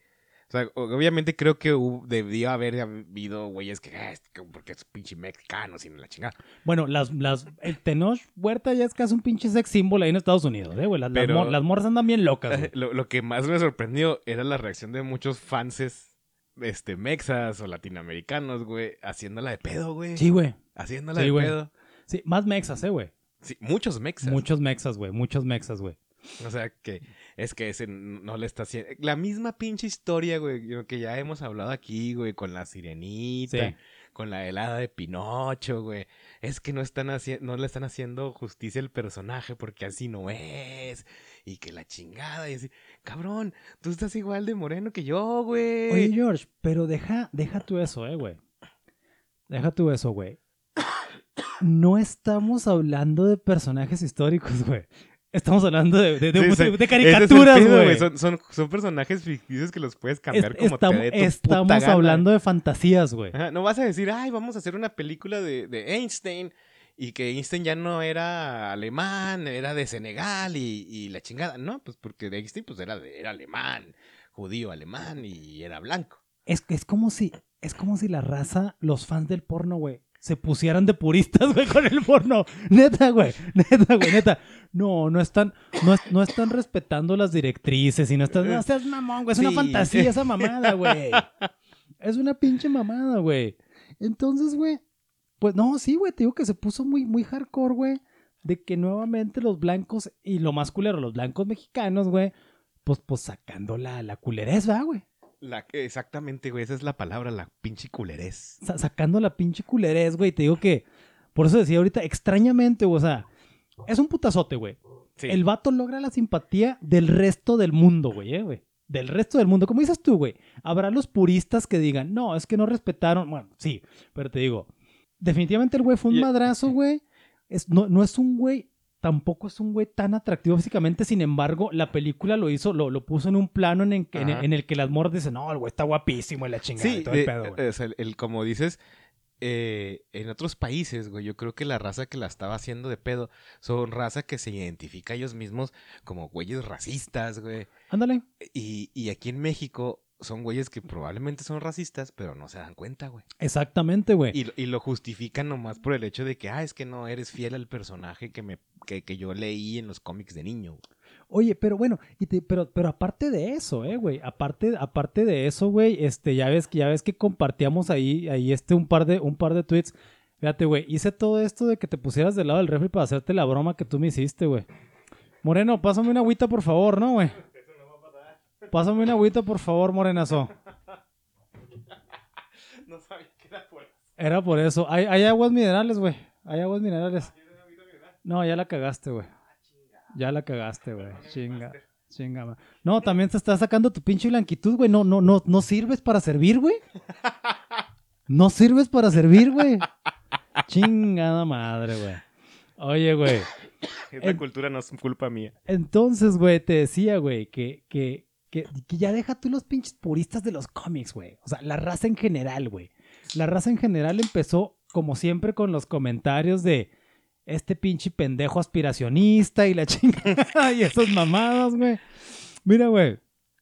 C: O sea, obviamente creo que hubo- debió haber habido güeyes que, "Ah, es que porque es pinche mexicano, sin la chingada.
B: Bueno, las, las, el Tenoch Huerta ya es casi un pinche sex symbol ahí en Estados Unidos, ¿eh, güey? Las, las
C: Pero-
B: mor- las morras andan bien locas, güey.
C: Lo, lo que más me sorprendió era la reacción de muchos fanses este, mexas o latinoamericanos, güey, haciéndola de pedo, güey.
B: Sí, güey.
C: Haciéndola
B: Sí,
C: de
B: güey.
C: pedo.
B: Sí, más mexas, ¿eh, güey?
C: Sí, muchos mexas.
B: Muchos mexas, güey. Muchos mexas, güey.
C: O sea, que es que ese no le está haciendo. La misma pinche historia, güey, que ya hemos hablado aquí, güey, con la sirenita,
B: Sí.
C: con la helada de Pinocho, güey. Es que no están no le están haciendo justicia al personaje porque así no es. Y que la chingada. Y así, cabrón, tú estás igual de moreno que yo, güey.
B: Oye, George, pero deja, deja tú eso, eh, güey. Deja tú eso, güey. No estamos hablando de personajes históricos, güey. Estamos hablando de, de- de-
C: Sí,
B: de- caricaturas, güey.
C: Son, son, son personajes ficticios que los puedes cambiar
B: Es-
C: como
B: estamos
C: te dé tu puta
B: estamos
C: gana.
B: hablando de fantasías, güey.
C: No vas a decir, ay, vamos a hacer una película de, de Einstein y que Einstein ya no era alemán, era de Senegal y, y la chingada. No, pues porque de Einstein pues era, era alemán, judío alemán y era blanco.
B: Es, es como si, es como si la raza, los fans del porno, güey, se pusieran de puristas, güey, con el porno. Neta, güey. Neta, güey, neta. No, no están, no, no están respetando las directrices y no están. No seas mamón, güey. Es una
C: Sí.
B: fantasía esa mamada, güey. Es una pinche mamada, güey. Entonces, güey. Pues no, sí, güey. Te digo que se puso muy, muy hardcore, güey. De que nuevamente los blancos, y lo más culero, los blancos mexicanos, güey. Pues, pues sacando la, la culerez, ¿va, güey?
C: La, exactamente, güey, esa es la palabra, la pinche culerez.
B: sa- sacando la pinche culerez, güey. Te digo que, por eso decía ahorita, extrañamente, güey, o sea, es un putazote, güey.
C: Sí.
B: El vato logra la simpatía del resto del mundo, güey, eh, güey. Del resto del mundo. Como dices tú, güey. Habrá los puristas que digan, no, es que no respetaron. Bueno, sí, pero te digo, definitivamente el güey fue un madrazo, güey. Es, no, no es un güey, tampoco es un güey tan atractivo físicamente. Sin embargo, la película lo hizo, lo, lo puso en un plano en, el que- en el,
C: Ajá.
B: en el que las morras dicen, no, el güey está guapísimo y la chingada y todo el pedo, güey.
C: el, el- como dices, eh, en otros países, güey, yo creo que la raza que la estaba haciendo de pedo son raza que se identifica a ellos mismos como güeyes racistas, güey.
B: Ándale.
C: Y, y aquí en México son güeyes que probablemente son racistas, pero no se dan cuenta, güey.
B: Exactamente, güey.
C: Y, lo- y lo justifican nomás por el hecho de que, ah, es que no eres fiel al personaje que, me, que, que yo leí en los cómics de niño.
B: Oye, pero bueno, y te- pero, pero aparte de eso, eh, güey, aparte, aparte de eso, güey, este, ya ves que, ya ves que compartíamos ahí, ahí este un par de, un par de tweets. Fíjate, güey, hice todo esto de que te pusieras del lado del refri para hacerte la broma que tú me hiciste, güey. Moreno, pásame una agüita, por favor, ¿no, güey? Pásame una agüita, por favor, morenazo.
C: No sabía que era por
B: Era por eso. Hay, hay aguas minerales, güey. Hay aguas minerales. No, ya la cagaste, güey. Ya la cagaste, güey. Chinga. Chinga. No, también te estás sacando tu pinche blanquitud, güey. No, no, no, no sirves para servir, güey. No sirves para servir, güey. Chingada madre, güey. Oye, güey.
C: Esta
B: En-
C: cultura no es culpa mía.
B: Entonces, güey, te decía, güey, que, que, que, que ya deja tú los pinches puristas de los cómics, güey. O sea, la raza en general, güey. La raza en general empezó, como siempre, con los comentarios de este pinche pendejo aspiracionista y la chingada y esas mamadas, güey. Mira, güey.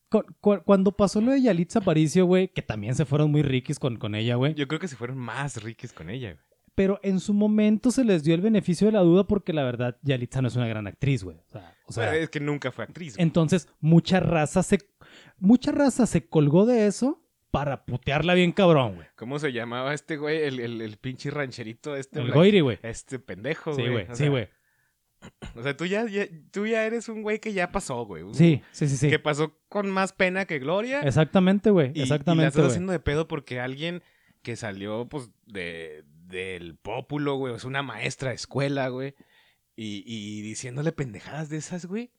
B: cu- cu- Cuando pasó lo de Yalitza Aparicio, güey, que también se fueron muy riquis con, con ella, güey.
C: Yo creo que se fueron más riques con ella, güey.
B: Pero en su momento se les dio el beneficio de la duda porque la verdad Yalitza no es una gran actriz, güey. O sea, o sea,
C: es que nunca fue actriz. güey.
B: entonces, mucha raza se mucha raza se colgó de eso para putearla bien cabrón, güey.
C: ¿Cómo se llamaba este güey? El, el, el pinche rancherito este.
B: El Goiri, güey.
C: Este pendejo,
B: Sí, güey. Sí, güey.
C: O sea, tú ya, ya- tú ya eres un güey que ya pasó, güey.
B: Sí, sí, sí, sí.
C: Que pasó con más pena que gloria.
B: Exactamente, güey.
C: y, y la
B: Exactamente,
C: estás
B: güey.
C: haciendo de pedo porque alguien que salió, pues, de, del pópulo, güey. Es una maestra de escuela, güey. Y, y diciéndole pendejadas de esas, güey.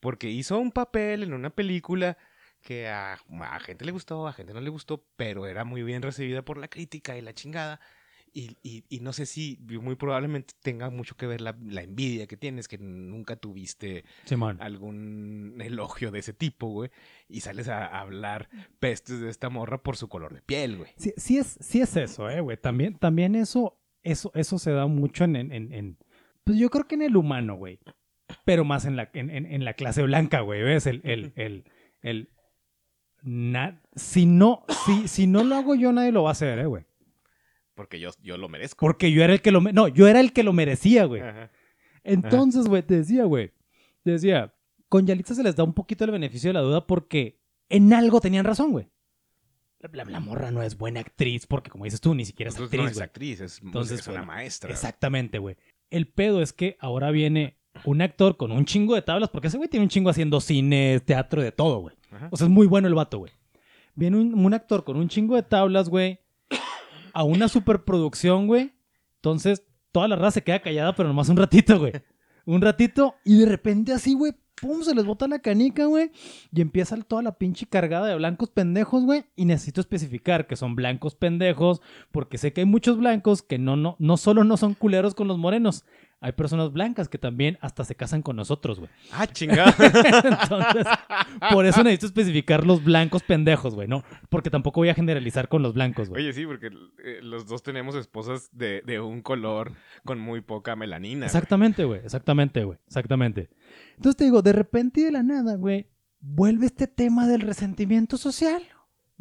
C: Porque hizo un papel en una película que a, a gente le gustó, a gente no le gustó, pero era muy bien recibida por la crítica y la chingada. Y, y- y no sé si muy probablemente tenga mucho que ver la, la envidia que tienes, que nunca tuviste
B: Simón.
C: algún elogio de ese tipo, güey. Y sales a, a hablar pestes de esta morra por su color de piel, güey.
B: Sí, sí es, sí es eso, eh, güey. También, también eso, eso, eso se da mucho en, en, en- en- Pues yo creo que en el humano, güey. Pero más en la, en, en- en la clase blanca, güey. ¿Ves? El, el, el, el- na- si no, si, si no lo hago yo, nadie lo va a hacer, eh, güey.
C: Porque yo, yo lo merezco.
B: Porque yo era el que lo... No, yo era el que lo merecía, güey.
C: Ajá.
B: Entonces, güey, te decía, güey. Te decía, con Yalitza se les da un poquito el beneficio de la duda porque en algo tenían razón, güey. La, morra no es buena actriz porque, como dices tú, ni siquiera es
C: Entonces
B: actriz,
C: no es actriz, es,
B: Entonces,
C: es una
B: bueno,
C: maestra.
B: Exactamente, güey. El pedo es que ahora viene un actor con un chingo de tablas, porque ese güey tiene un chingo haciendo cine, teatro, de todo, güey.
C: Ajá.
B: O sea, es muy bueno el vato, güey. Viene un, un actor con un chingo de tablas, güey, a una superproducción, güey. Entonces, toda la raza se queda callada, pero nomás un ratito, güey. Un ratito, y de repente así, güey, pum, se les bota la canica, güey. Y empieza toda la pinche cargada de blancos pendejos, güey. Y necesito especificar que son blancos pendejos, porque sé que hay muchos blancos que no, no, no solo no son culeros con los morenos. Hay personas blancas que también hasta se casan con nosotros, güey.
C: Ah, chingada.
B: Entonces, por eso necesito especificar los blancos pendejos, güey, ¿no? Porque tampoco voy a generalizar con los blancos, güey.
C: Oye, sí, porque eh, los dos tenemos esposas de, de un color con muy poca melanina.
B: Exactamente, güey. Exactamente, güey. Exactamente. Entonces te digo, de repente y de la nada, güey, vuelve este tema del resentimiento social.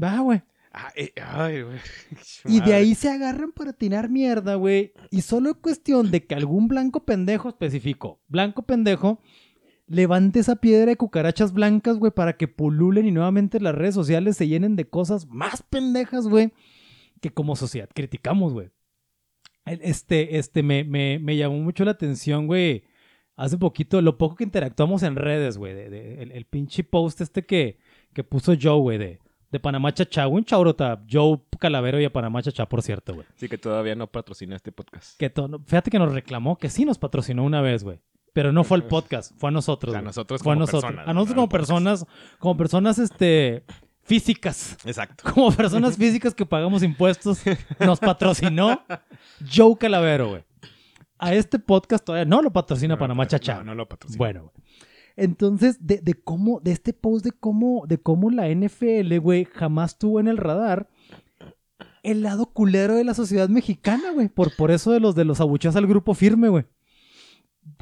B: Va, güey.
C: Ah, eh, ay, güey.
B: Y de ahí se agarran para tirar mierda, güey. Y solo es cuestión de que algún blanco pendejo específico, blanco pendejo, levante esa piedra de cucarachas blancas, güey, para que pululen y nuevamente las redes sociales se llenen de cosas más pendejas, güey, que como sociedad criticamos, güey. Este, este, me, me, me llamó mucho la atención, güey. Hace poquito, lo poco que interactuamos en redes, güey. de- de- el, el pinche post este que, que puso Joe, güey, de, de Panamá Chachá. Un chaurota. Joe Calavero y a Panamá Chachá, por cierto, güey.
C: Sí, que todavía no patrocina este podcast.
B: Que to- fíjate que nos reclamó que sí nos patrocinó una vez, güey. pero no fue al podcast, fue a nosotros.
C: A nosotros
B: Fue a
C: como
B: nosotros.
C: personas,
B: a nosotros
C: no
B: como personas, como personas, este, físicas.
C: Exacto.
B: Como personas físicas que pagamos impuestos, nos patrocinó Joe Calavero, güey. A este podcast todavía no lo patrocina Panamá Chachá.
C: No, no lo patrocina.
B: Bueno, güey. Entonces, de, de cómo, de este post de cómo, de cómo la NFL, güey, jamás tuvo en el radar el lado culero de la sociedad mexicana, güey. Por, por eso de los de los abucheos al grupo firme, güey.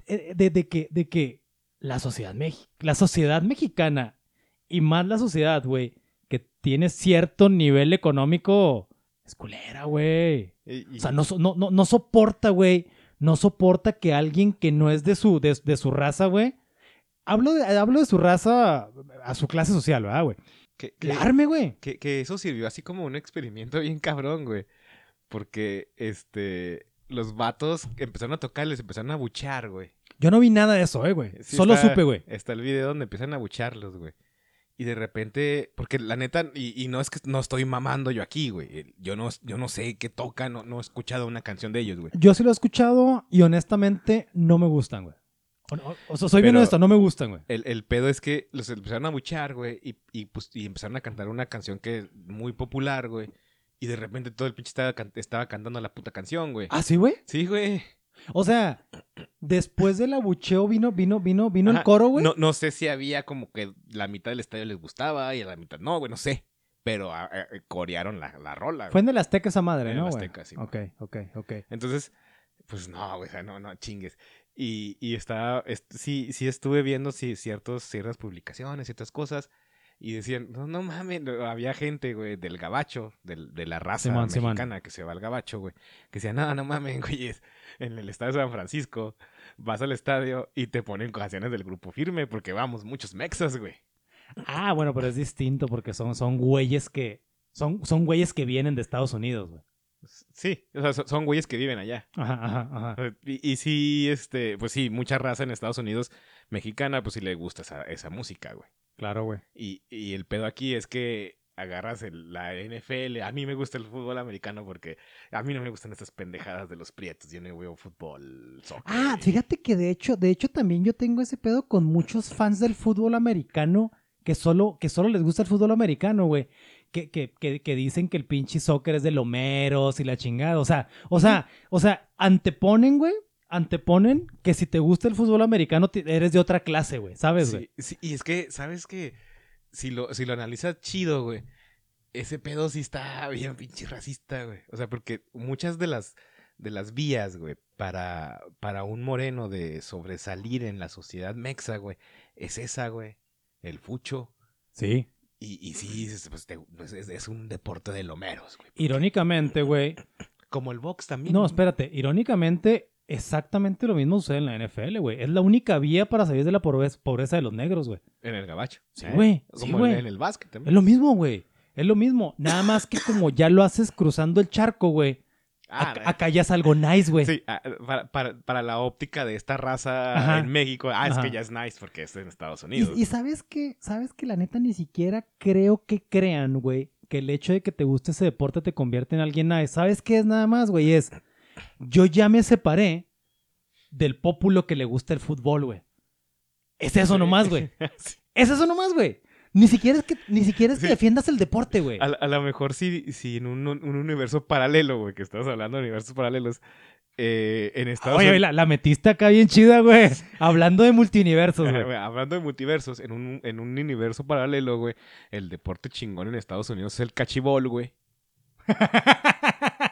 B: De, de- de que, de que la sociedad, mex- la sociedad mexicana y más la sociedad, güey, que tiene cierto nivel económico, es culera, güey. O sea, no, no, no, no soporta, güey. No soporta que alguien que no es de su, de, de su raza, güey. Hablo de, hablo de su raza a su clase social, ¿verdad, güey?
C: que,
B: arme, güey.
C: que, que eso sirvió así como un experimento bien cabrón, güey. Porque, este, los vatos empezaron a tocar, les empezaron a buchar, güey.
B: Yo no vi nada de eso, eh, güey.
C: Sí
B: Solo
C: está-
B: supe, güey.
C: Está el video donde empiezan a bucharlos, güey. Y de repente, porque la neta, y, y no es que no estoy mamando yo aquí, güey. Yo no, yo no sé qué tocan, no, no he escuchado una canción de ellos, güey.
B: Yo sí lo he escuchado y honestamente no me gustan, güey. O, sea, soy bien honesto, no me gustan, güey.
C: El, el pedo es que los empezaron a buchar, güey, y, y, pues, y empezaron a cantar una canción que es muy popular, güey. Y de repente todo el pinche estaba, can- estaba cantando la puta canción, güey.
B: ¿Ah, sí, güey?
C: Sí, güey.
B: O sea, después del abucheo vino, vino, vino, vino el coro, güey.
C: No, no sé si había como que la mitad del estadio les gustaba y a la mitad no, güey, no sé. Pero a- a- corearon la, la rola, güey.
B: Fue en el Azteca esa madre,
C: En el
B: ¿no, güey?
C: Azteca, sí.
B: Ok, ok, ok.
C: Entonces, pues no, güey, o sea, no, no, chingues. Y, y está, est- sí, sí estuve viendo sí, ciertos, ciertas publicaciones, ciertas cosas, y decían, no, no mames, había gente, güey, del gabacho, del, de la raza
B: Simón, Simón.
C: mexicana que se va al gabacho, güey, que decían, no, no mames, güey, en el estadio de San Francisco, vas al estadio y te ponen canciones del grupo firme, porque vamos, muchos mexas, güey.
B: Ah, bueno, pero es distinto porque son, son güeyes que. Son, son güeyes que vienen de Estados Unidos, güey.
C: Sí, o sea, so- son güeyes que viven allá.
B: Ajá, ajá, ajá.
C: Y, y sí, este, pues sí, mucha raza en Estados Unidos mexicana, pues sí le gusta esa, esa música, güey.
B: Claro, güey.
C: Y, y el pedo aquí es que agarras el- la NFL. A mí me gusta el fútbol americano porque a mí no me gustan estas pendejadas de los prietos. Yo no veo fútbol, soccer.
B: Ah, fíjate que de hecho, de hecho también yo tengo ese pedo con muchos fans del fútbol americano que solo, que solo les gusta el fútbol americano, güey. Que, que, que, que dicen que el pinche soccer es de lomeros y la chingada. O sea, o sea, o sea, anteponen, güey. Anteponen que si te gusta el fútbol americano eres de otra clase, güey. ¿Sabes, güey?
C: Sí, sí, y es que, ¿sabes qué? Si lo, si lo analizas chido, güey, ese pedo sí está bien pinche racista, güey. O sea, porque muchas de las, de las vías, güey, para, para un moreno de sobresalir en la sociedad mexa, güey, es esa, güey. El fucho.
B: Sí.
C: Y, y sí, es, pues, te- pues, es, es un deporte de lomeros, güey.
B: Irónicamente, güey.
C: Como el box también.
B: No, espérate. Irónicamente, exactamente lo mismo sucede en la NFL, güey. Es la única vía para salir de la pobreza, de los negros, güey.
C: En el gabacho.
B: Sí,
C: ¿eh?
B: güey, sí,
C: Como
B: güey.
C: en, en el básquet
B: Es
C: también.
B: lo mismo, güey. Es lo mismo. Nada más que como ya lo haces cruzando el charco, güey.
C: Ah,
B: Acá, acá ya es algo nice, güey.
C: Sí, ah, para, para, para la óptica de esta raza
B: Ajá.
C: en México, ah, es
B: Ajá.
C: que ya es nice porque es en Estados Unidos.
B: Y, y sabes que, sabes que la neta ni siquiera creo que crean, güey, que el hecho de que te guste ese deporte te convierte en alguien nice. ¿Sabes qué es nada más, güey? Es, yo ya me separé del pópulo que le gusta el fútbol, güey. Es eso nomás, güey. Es eso nomás, güey. Ni siquiera es que, ni siquiera es que
C: Sí.
B: defiendas el deporte, güey.
C: A, a lo mejor si, si en un, un universo paralelo, güey, que estás hablando de universos paralelos, eh, en Estados
B: Oye,
C: Unidos...
B: la, la metiste acá bien chida, güey. Hablando de multiuniversos, güey.
C: Hablando de multiversos, en un, en un universo paralelo, güey, el deporte chingón en Estados Unidos es el cachibol, güey.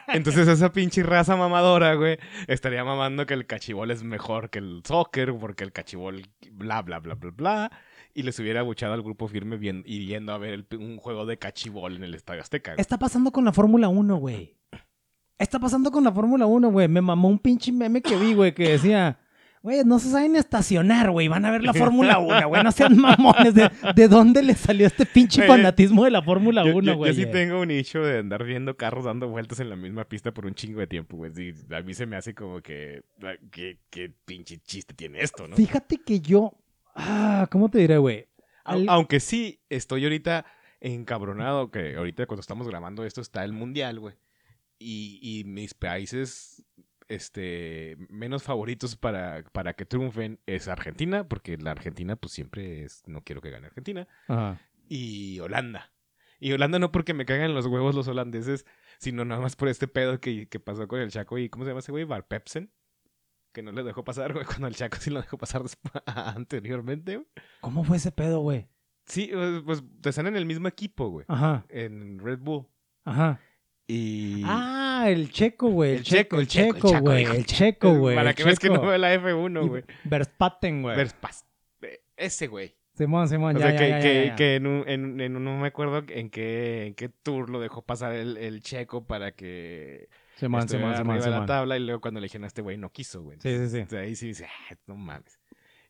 C: Entonces esa pinche raza mamadora, güey, estaría mamando que el cachibol es mejor que el soccer, porque el cachibol bla, bla, bla, bla, bla. Y les hubiera abuchado al grupo firme bien, y yendo a ver el- un juego de cachibol en el Estadio Azteca. güey.
B: Está pasando con la Fórmula 1, güey. Está pasando con la Fórmula 1, güey. Me mamó un pinche meme que vi, güey, que decía, güey, no se saben estacionar, güey. Van a ver la Fórmula 1, güey. No sean mamones. ¿De, de dónde le salió este pinche fanatismo de la Fórmula
C: Yo-
B: 1,
C: yo, yo
B: güey?
C: sí tengo un nicho de andar viendo carros dando vueltas en la misma pista por un chingo de tiempo, güey. A mí se me hace como que, ah, ¿qué, qué pinche chiste tiene esto, ¿no?
B: Fíjate que yo... Ah, ¿cómo te diré, güey? Al-
C: Aunque sí estoy ahorita encabronado, que ahorita cuando estamos grabando esto está el mundial, güey. Y, y mis países este, menos favoritos para, para que triunfen es Argentina, porque la Argentina, pues siempre es, no quiero que gane Argentina,
B: Ajá.
C: y Holanda. Y Holanda no porque me cagan los huevos los holandeses, sino nada más por este pedo que, que pasó con el Chaco y, ¿cómo se llama ese güey? Bar Pepsen. Que no le dejó pasar, güey, cuando el Chaco sí lo dejó pasar anteriormente, güey.
B: ¿Cómo fue ese pedo, güey?
C: Sí, pues, pues están en el mismo equipo, güey.
B: Ajá,
C: En Red Bull.
B: ajá.
C: Y...
B: Ah, el checo, güey. El,
C: El
B: checo,
C: checo,
B: el
C: checo,
B: checo, güey. El checo, güey.
C: Para
B: el
C: que veas que no
B: checo.
C: veo la F1, güey.
B: Y Verstappen, güey.
C: Verspas- eh, Ese güey.
B: Simón, Simón,
C: O
B: ya,
C: sea,
B: ya,
C: que,
B: ya,
C: que,
B: ya, ya.
C: que en, un, en, en un- no me acuerdo en qué, en qué tour lo dejó pasar el, el checo para que
B: Simón,
C: estuviera
B: Simón, Simón,
C: arriba de la
B: Simón.
C: tabla y luego cuando le dijeron a este güey no quiso, güey.
B: Sí, sí, sí.
C: Ahí sí dice, "Ah, no mames.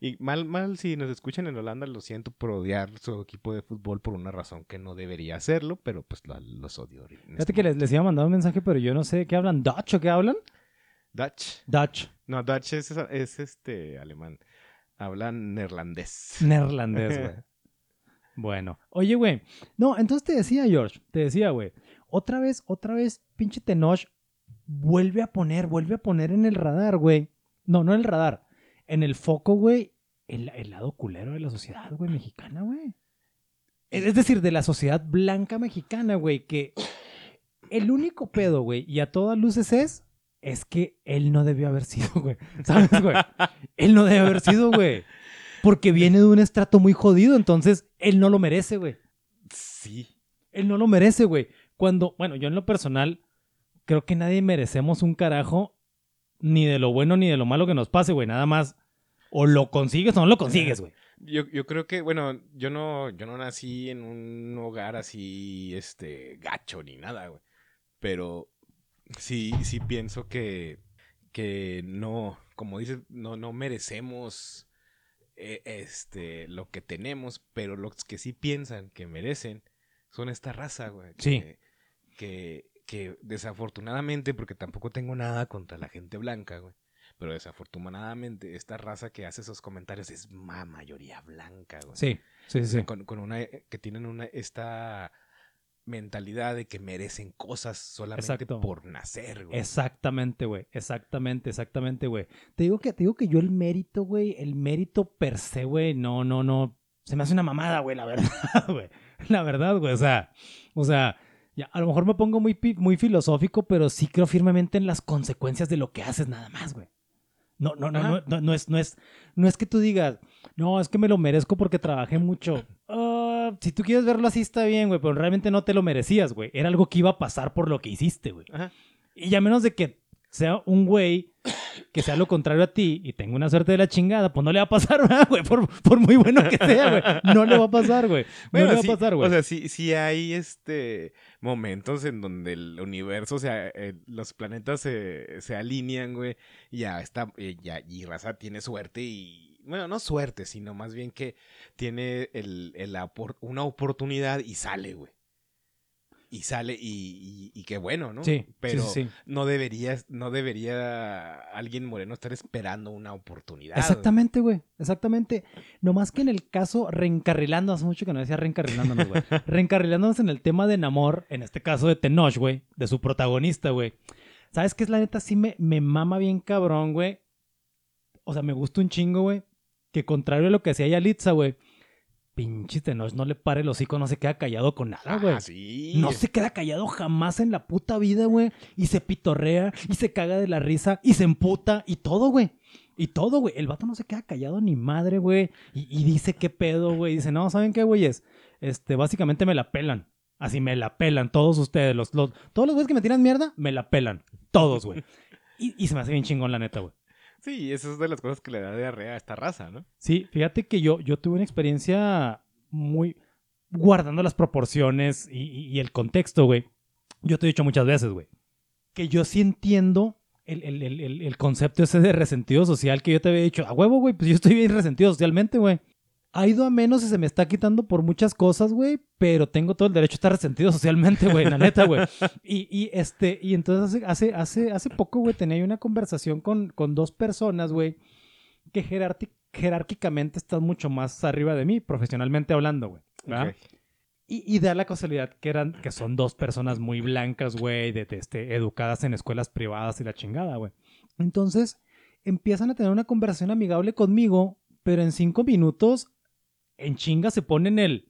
C: Y mal, mal, si nos escuchan en Holanda, lo siento por odiar su equipo de fútbol por una razón que no debería hacerlo, pero pues la- los odio. este
B: Fíjate que les, les iba a mandar un mensaje, pero yo no sé qué hablan. ¿Dutch o qué hablan?
C: Dutch.
B: Dutch.
C: No, Dutch es, es este alemán. Hablan neerlandés.
B: Neerlandés, güey. Bueno. Oye, güey. No, entonces te decía, George. Te decía, güey. Otra vez, otra vez, pinche Tenoch vuelve a poner, vuelve a poner en el radar, güey. No, no en el radar. En el foco, güey, el, el lado culero de la sociedad, güey, mexicana, güey. Es es decir, de la sociedad blanca mexicana, güey, que el único pedo, güey, y a todas luces es, es que él no debió haber sido, güey. ¿Sabes, güey? Él no debe haber sido, güey. Porque viene de un estrato muy jodido, entonces él no lo merece, güey.
C: Sí.
B: Él no lo merece, güey. Cuando, bueno, yo en lo personal, creo que nadie merecemos un carajo ni de lo bueno ni de lo malo que nos pase, güey. Nada más, o lo consigues o no lo consigues, güey.
C: Yo, yo creo que, bueno, yo no, yo no nací en un hogar así, este, gacho ni nada, güey. Pero sí, sí pienso que, que no, como dices, no, no merecemos eh, este, lo que tenemos, pero los que sí piensan que merecen son esta raza, güey. que-
B: Sí.
C: Que, que desafortunadamente, porque tampoco tengo nada contra la gente blanca, güey. Pero desafortunadamente, esta raza que hace esos comentarios es ma mayoría blanca, güey.
B: Sí, sí, sí.
C: Con, con una, que tienen una, esta mentalidad de que merecen cosas solamente
B: Exacto.
C: por nacer, güey.
B: Exactamente, güey. Exactamente, exactamente, güey. Te digo que, te digo que yo el mérito, güey, el mérito per se, güey, no, no, no. Se me hace una mamada, güey, la verdad, güey. La verdad, güey. O sea, o sea, ya, a lo mejor me pongo muy, muy filosófico, pero sí creo firmemente en las consecuencias de lo que haces nada más, güey. No, no, no, no, no, no es, no es, no es que tú digas, no, es que me lo merezco porque trabajé mucho. Ah, si tú quieres verlo así está bien, güey, pero realmente no te lo merecías, güey. Era algo que iba a pasar por lo que hiciste, güey.
C: Ajá.
B: Y ya menos de que sea un güey que sea lo contrario a ti y tenga una suerte de la chingada, pues no le va a pasar, ¿verdad, güey. Por, por muy bueno que sea, güey. No le va a pasar, güey. No
C: Bueno,
B: le va
C: sí,
B: a pasar, güey.
C: O sea, sí, sí hay este momentos en donde el universo, sea, eh, los planetas se, se alinean, güey, y ya está, eh, ya, y raza tiene suerte y, bueno, no suerte, sino más bien que tiene el, el una oportunidad y sale, güey. Y sale y, y, y qué bueno, ¿no?
B: sí,
C: Pero
B: sí,
C: no debería, no debería alguien moreno estar esperando una oportunidad.
B: Exactamente, güey. Exactamente. Nomás que en el caso, reencarrilando, hace mucho que no decía reencarrilándonos, güey. reencarrilándonos en el tema de Namor, en este caso de Tenoch, güey, de su protagonista, güey. ¿Sabes qué es la neta? Sí me, me mama bien cabrón, güey. O sea, me gusta un chingo, güey. Que contrario a lo que hacía Yalitza, güey. Pinche Tenoch no le pare el hocico, no se queda callado con nada, güey.
C: Ah, sí.
B: No se queda callado jamás en la puta vida, güey. Y se pitorrea, y se caga de la risa, y se emputa, y todo, güey. Y todo, güey. El vato no se queda callado ni madre, güey. Y, y dice qué pedo, güey. Dice, no, ¿saben qué, güeyes? Este, básicamente me la pelan. Así me la pelan todos ustedes. Los, los, todos los güeyes que me tiran mierda, me la pelan. Todos, güey. Y, y se me hace bien chingón, la neta, güey.
C: Sí, esa es de las cosas que le da diarrea a esta raza, ¿no?
B: Sí, fíjate que yo, yo tuve una experiencia muy guardando las proporciones y, el contexto, güey. Yo te he dicho muchas veces, güey, que yo sí entiendo el, el- el- el- el concepto ese de resentido social que yo te había dicho. A huevo, güey, pues yo estoy bien resentido socialmente, güey. Ha ido a menos y se me está quitando por muchas cosas, güey, pero tengo todo el derecho a estar resentido socialmente, güey, la neta, güey. Y, y, este, y entonces hace, hace, hace, hace poco, güey, tenía una conversación con, con dos personas, güey, que jerárquicamente están mucho más arriba de mí, profesionalmente hablando, güey. Y, y da la casualidad que eran, que son dos personas muy blancas, güey, de, de, este, educadas en escuelas privadas y la chingada, güey. Entonces empiezan a tener una conversación amigable conmigo, pero en cinco minutos en chinga se ponen el,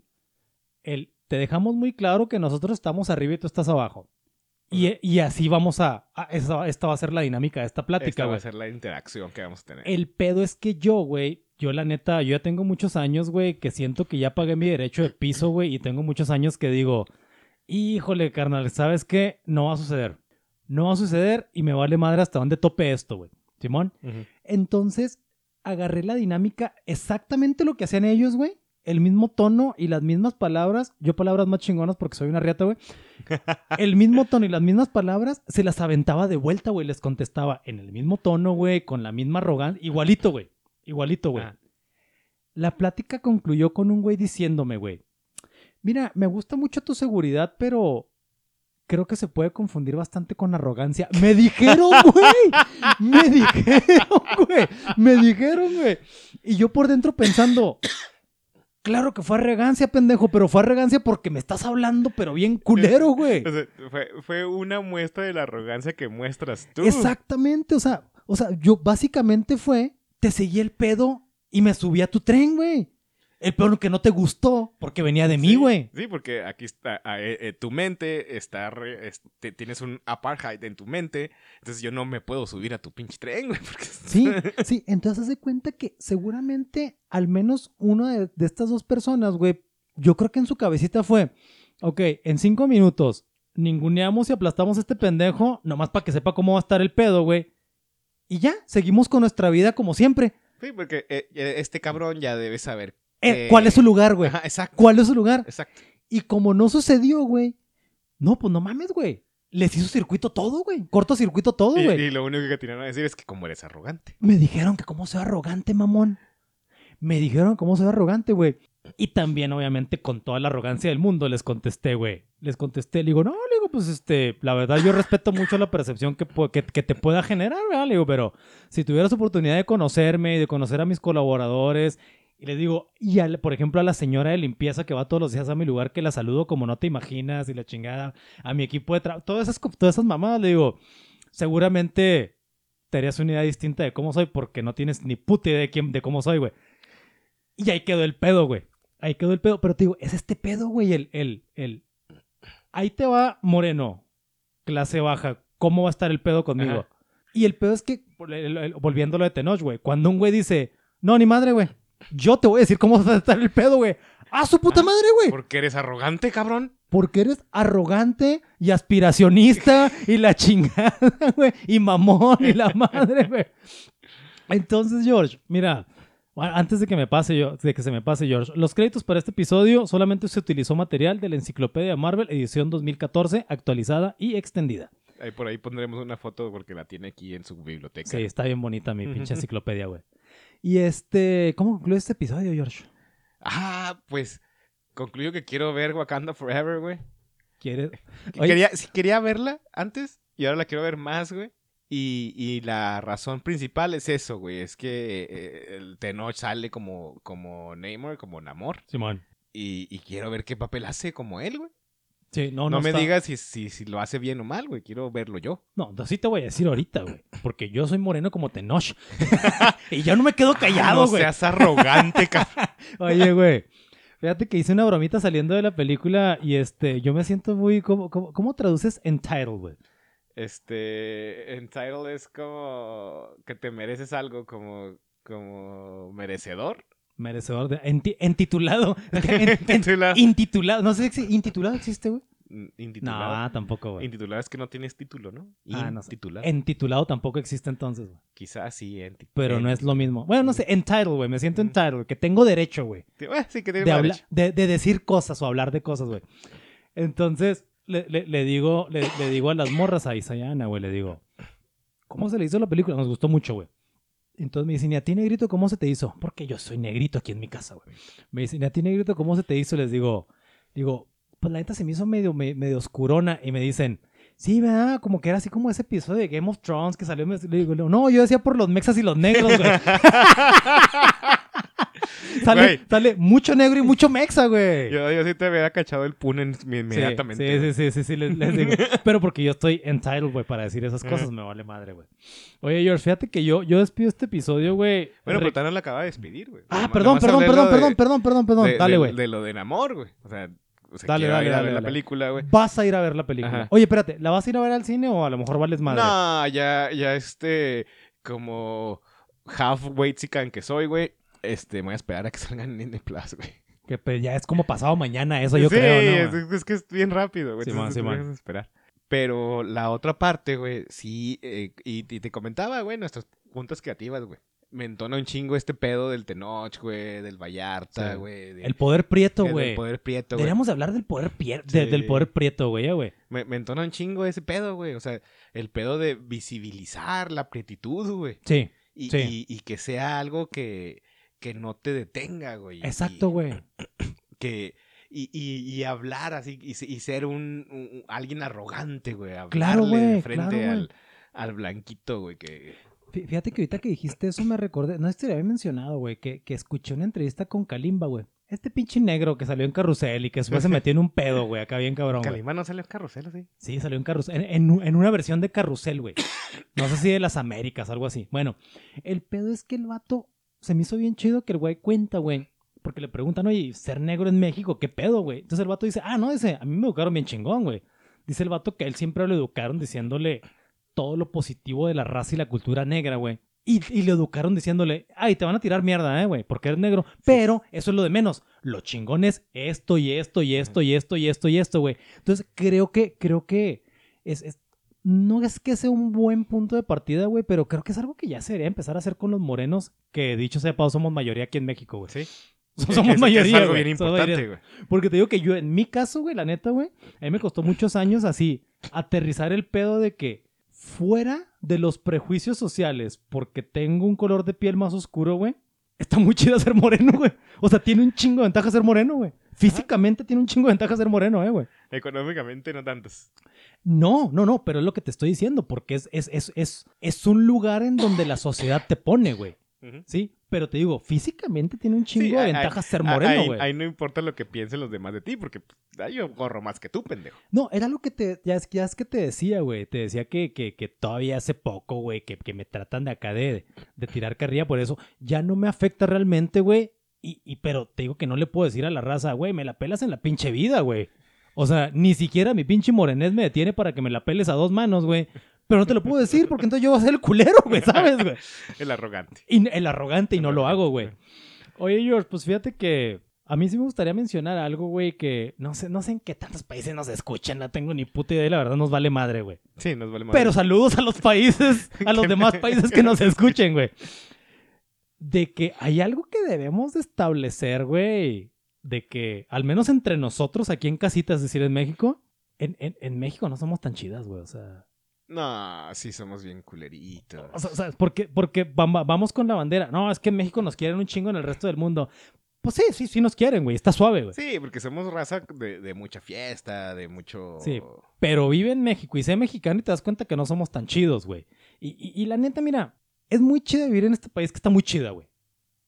B: el, te dejamos muy claro que nosotros estamos arriba y tú estás abajo. Y, y así vamos a, a- esa- esta va a ser la dinámica de esta plática,
C: Esta va a ser la interacción que vamos a tener.
B: El pedo es que yo, güey, yo la neta, yo ya tengo muchos años, güey, que siento que ya pagué mi derecho de piso, güey, y tengo muchos años que digo, híjole, carnal, ¿sabes qué? No va a suceder. No va a suceder y me vale madre hasta dónde tope esto, güey. Simón. Entonces, agarré la dinámica, exactamente lo que hacían ellos, güey. El mismo tono y las mismas palabras. Yo palabras más chingonas porque soy una riata, güey. El mismo tono y las mismas palabras se las aventaba de vuelta, güey. Les contestaba en el mismo tono, güey, con la misma arrogancia. Igualito, güey. Igualito, güey.
C: Ah.
B: La plática concluyó con un güey diciéndome, güey. Mira, me gusta mucho tu seguridad, pero creo que se puede confundir bastante con arrogancia. Me dijeron, güey. Me dijeron, güey. Me dijeron, güey. Y yo por dentro pensando, claro que fue arrogancia, pendejo, pero fue arrogancia porque me estás hablando, pero bien culero, güey.
C: O sea, fue, fue una muestra de la arrogancia que muestras tú.
B: Exactamente, o sea, o sea, yo básicamente fue, te seguí el pedo y me subí a tu tren, güey. El pedo que no te gustó porque venía de mí, güey.
C: Sí, porque aquí está, ah, eh, eh, tu mente está, re- es- te- tienes un apartheid en tu mente, entonces yo no me puedo subir a tu pinche tren, güey. Porque...
B: Sí, sí, entonces haz de cuenta que seguramente al menos una de, de estas dos personas, güey, yo creo que en su cabecita fue, ok, en cinco minutos ninguneamos y aplastamos a este pendejo, nomás para que sepa cómo va a estar el pedo, güey. Y ya, seguimos con nuestra vida como siempre.
C: Sí, porque eh, este cabrón ya debe saber.
B: Eh,
C: Eh,
B: ¿Cuál es su lugar, güey?
C: Ajá, exacto.
B: ¿Cuál es su lugar?
C: Exacto.
B: Y como no sucedió, güey, no, pues no mames, güey. Les hizo circuito todo, güey. Cortocircuito todo,
C: Y,
B: güey.
C: y lo único que tienen a decir es que como eres arrogante.
B: Me dijeron que cómo soy arrogante, mamón. Me dijeron cómo soy arrogante, güey. Y también, obviamente, con toda la arrogancia del mundo, les contesté, güey. Les contesté, le digo, no, le digo, pues, este, la verdad, yo respeto mucho la percepción que, que, que te pueda generar, ¿verdad? Le digo, pero si tuvieras oportunidad de conocerme y de conocer a mis colaboradores, y le digo, y al- por ejemplo, a la señora de limpieza que va todos los días a mi lugar, que la saludo como no te imaginas, y la chingada, a mi equipo de trabajo, todas esas, todas esas mamadas, le digo, seguramente te harías una idea distinta de cómo soy porque no tienes ni puta idea de, quién, de cómo soy, güey. Y ahí quedó el pedo, güey. Ahí quedó el pedo. Pero te digo, es este pedo, güey, el, el, el... Ahí te va Moreno, clase baja. ¿Cómo va a estar el pedo conmigo?
C: Ajá.
B: Y el pedo es que, volviéndolo de Tenoch, güey, cuando un güey dice, no, ni madre, güey, yo te voy a decir cómo va a estar el pedo, güey. ¡Ah, su puta
C: Ah,
B: madre, güey!
C: Porque eres arrogante, cabrón.
B: Porque eres arrogante y aspiracionista y la chingada, güey. Y mamón y la madre, güey. Entonces, George, mira, a- antes de que me pase yo, de que se me pase, George, los créditos para este episodio solamente se utilizó material de la Enciclopedia Marvel, edición 2014, actualizada y extendida.
C: Ahí por ahí pondremos una foto porque la tiene aquí en su biblioteca.
B: Sí, está bien bonita mi pinche enciclopedia, güey. Y este, ¿cómo concluye este episodio, George?
C: Ah, pues concluyo que quiero ver Wakanda Forever, güey.
B: ¿Quieres?
C: Quería, sí, quería verla antes y ahora la quiero ver más, güey. Y, y la razón principal es eso, güey. Es que eh, el Tenoch sale como, como Namor, como Namor.
B: Simón.
C: Y, y quiero ver qué papel hace como él, güey.
B: Sí, no,
C: No,
B: no,
C: me
B: está-
C: digas si, si, si lo hace bien o mal, güey. Quiero verlo yo.
B: No, así te voy a decir ahorita, güey. Porque yo soy moreno como Tenoch. y yo no me quedo callado,
C: no
B: güey.
C: seas arrogante, cabrón.
B: Oye, güey. Fíjate que hice una bromita saliendo de la película y este, yo me siento muy. ¿Cómo, cómo, cómo traduces entitled, güey?
C: Este, entitled es como que te mereces algo como, como merecedor.
B: Merecedor de. enti- entitulado. En- en-
C: Intitulado.
B: intitulado. No sé si intitulado existe, güey.
C: Mm, Intitulado.
B: No, tampoco, güey.
C: Intitulado es que no tienes título, ¿no?
B: Ah, no sé. Entitulado tampoco existe entonces, güey.
C: Quizás sí, enti-
B: Pero no es lo mismo. Bueno, no sé, entitled, güey. Me siento
C: Mm.
B: entitled, que tengo derecho, güey.
C: Sí, que tiene
B: de,
C: derecho.
B: de, de decir cosas o hablar de cosas, güey. Entonces, le, le- le digo, le, le digo a las morras a Isa y a Ana, güey, le digo, ¿cómo se le hizo la película? Nos gustó mucho, güey. Entonces me dicen, ¿y a ti, negrito, cómo se te hizo? Porque yo soy negrito aquí en mi casa, güey. Me dicen, ¿y a ti, negrito, cómo se te hizo? Les digo, digo, pues la neta se me hizo medio, me- medio oscurona. Y me dicen, sí, ¿verdad? Como que era así como ese episodio de Game of Thrones que salió. Le digo, no, yo decía por los mexas y los negros, güey. sale, mucho negro y mucho mexa, güey.
C: Yo, yo sí te había cachado el pun en- inmediatamente.
B: Sí, sí, sí, sí, sí, les, les digo. Pero porque yo estoy entitled, güey, para decir esas cosas, me vale madre, güey. Oye, George, fíjate que yo, yo despido este episodio, güey.
C: Bueno, pero no la acaba de despedir, güey.
B: Ah, perdón, perdón, perdón, perdón, perdón, perdón, perdón. Dale, güey.
C: De lo del amor, güey. O sea, o sea
B: Dale, dale,
C: ir a
B: dale,
C: ver la película, güey.
B: Vas a ir a ver la película.
C: Ajá.
B: Oye, espérate, ¿la vas a ir a ver al cine o a lo mejor vales madre?
C: No, ya, ya este, como half Waitzican que soy, güey. Este, me voy a esperar a que salgan en Disney Plus, güey.
B: Que pues, ya es como pasado mañana, eso yo
C: sí,
B: creo, ¿no?
C: es, es que es bien rápido, güey. Entonces te
B: Simón.
C: dejas esperar. Pero la otra parte, güey, sí, eh, y, y te comentaba, güey, nuestras juntas creativas, güey. Me entona un chingo este pedo del Tenoch, güey, del Vallarta,
B: Sí.
C: güey.
B: El poder prieto, güey.
C: poder prieto, güey.
B: Deberíamos de hablar del poder, pier- de-
C: Sí.
B: del poder prieto, güey, ya, güey.
C: Me, me entona un chingo ese pedo, güey. O sea, el pedo de visibilizar la prietitud, güey.
B: Sí,
C: Y,
B: Sí.
C: y- y que sea algo que, que no te detenga, güey.
B: exacto,
C: Y-
B: güey.
C: Que, y, y, y hablar así, y, se- y ser un, un- alguien arrogante, güey.
B: Claro,
C: Hablarle de
B: güey,
C: frente
B: claro, güey.
C: al, al blanquito, güey, que...
B: Fíjate que ahorita que dijiste eso me recordé, no sé si te lo había mencionado, güey, que, que escuché una entrevista con Kalimba, güey. Este pinche negro que salió en carrusel y que después se metió en un pedo, güey, acá bien cabrón.
C: Calima no sale en carrusel, ¿sí?
B: Sí, salió en carrusel, en, en en una versión de carrusel, güey. No sé si de las Américas, algo así. Bueno, el pedo es que el vato se me hizo bien chido que el güey cuenta, güey. Porque le preguntan, oye, ser negro en México, ¿qué pedo, güey? Entonces el vato dice, ah, no, dice, a mí me educaron bien chingón, güey. Dice el vato que a él siempre lo educaron diciéndole todo lo positivo de la raza y la cultura negra, güey. Y, y le educaron diciéndole, ay, te van a tirar mierda, eh, güey, porque eres negro. Pero eso es lo de menos. Lo chingón es esto y esto y esto y esto y esto y esto, güey. Entonces creo que, creo que es, es- no es que sea un buen punto de partida, güey, pero creo que es algo que ya se debería empezar a hacer con los morenos, que dicho sea de paso, somos mayoría aquí en México, güey.
C: Sí.
B: Somos
C: es-
B: mayoría,
C: Es algo
B: güey.
C: bien importante, güey.
B: Porque te digo que yo, en mi caso, güey, la neta, güey, a mí me costó muchos años así aterrizar el pedo de que fuera de los prejuicios sociales, porque tengo un color de piel más oscuro, güey, está muy chido ser moreno, güey. O sea, tiene un chingo de ventaja ser moreno, güey. Físicamente tiene un chingo de ventaja ser moreno, eh, güey.
C: Económicamente no tantos.
B: No, no, no, pero es lo que te estoy diciendo, porque es, es, es, es, es un lugar en donde la sociedad te pone, güey. Sí, pero te digo, físicamente tiene un chingo
C: Sí,
B: de ventajas ser moreno, güey.
C: ahí no importa lo que piensen los demás de ti, porque pues, yo corro más que tú, pendejo.
B: No, era lo que te, ya es, ya es que te decía, güey. Te decía que, que, que todavía hace poco, güey, que, que me tratan de acá de, de tirar carrilla por eso. Ya no me afecta realmente, güey. Y, y, pero te digo que no le puedo decir a la raza, güey, me la pelas en la pinche vida, güey. O sea, ni siquiera mi pinche morenés me detiene para que me la peles a dos manos, güey. Pero no te lo puedo decir porque entonces yo voy a ser el culero, güey, ¿sabes, güey?
C: El arrogante.
B: Y el arrogante y no lo hago, güey. Oye, George, pues fíjate que a mí sí me gustaría mencionar algo, güey, que no sé, no sé en qué tantos países nos escuchan, no tengo ni puta idea y la verdad nos vale madre, güey.
C: Sí, nos vale madre.
B: Pero saludos a los países, a los demás países que nos escuchen, güey. De que hay algo que debemos de establecer, güey. De que, al menos entre nosotros aquí en casita, es decir, en México, en, en, en México no somos tan chidas, güey. O sea,
C: No, sí somos bien culeritos.
B: o sea, porque, porque vam- vamos con la bandera. No, es que en México nos quieren un chingo en el resto del mundo. Pues sí, sí, sí nos quieren, güey. Está suave, güey.
C: Sí, porque somos raza de, de mucha fiesta, de mucho...
B: Sí. Pero vive en México y sé mexicano y te das cuenta que no somos tan chidos, güey. Y, y- y la neta, mira, es muy chido vivir en este país que está muy chida, güey.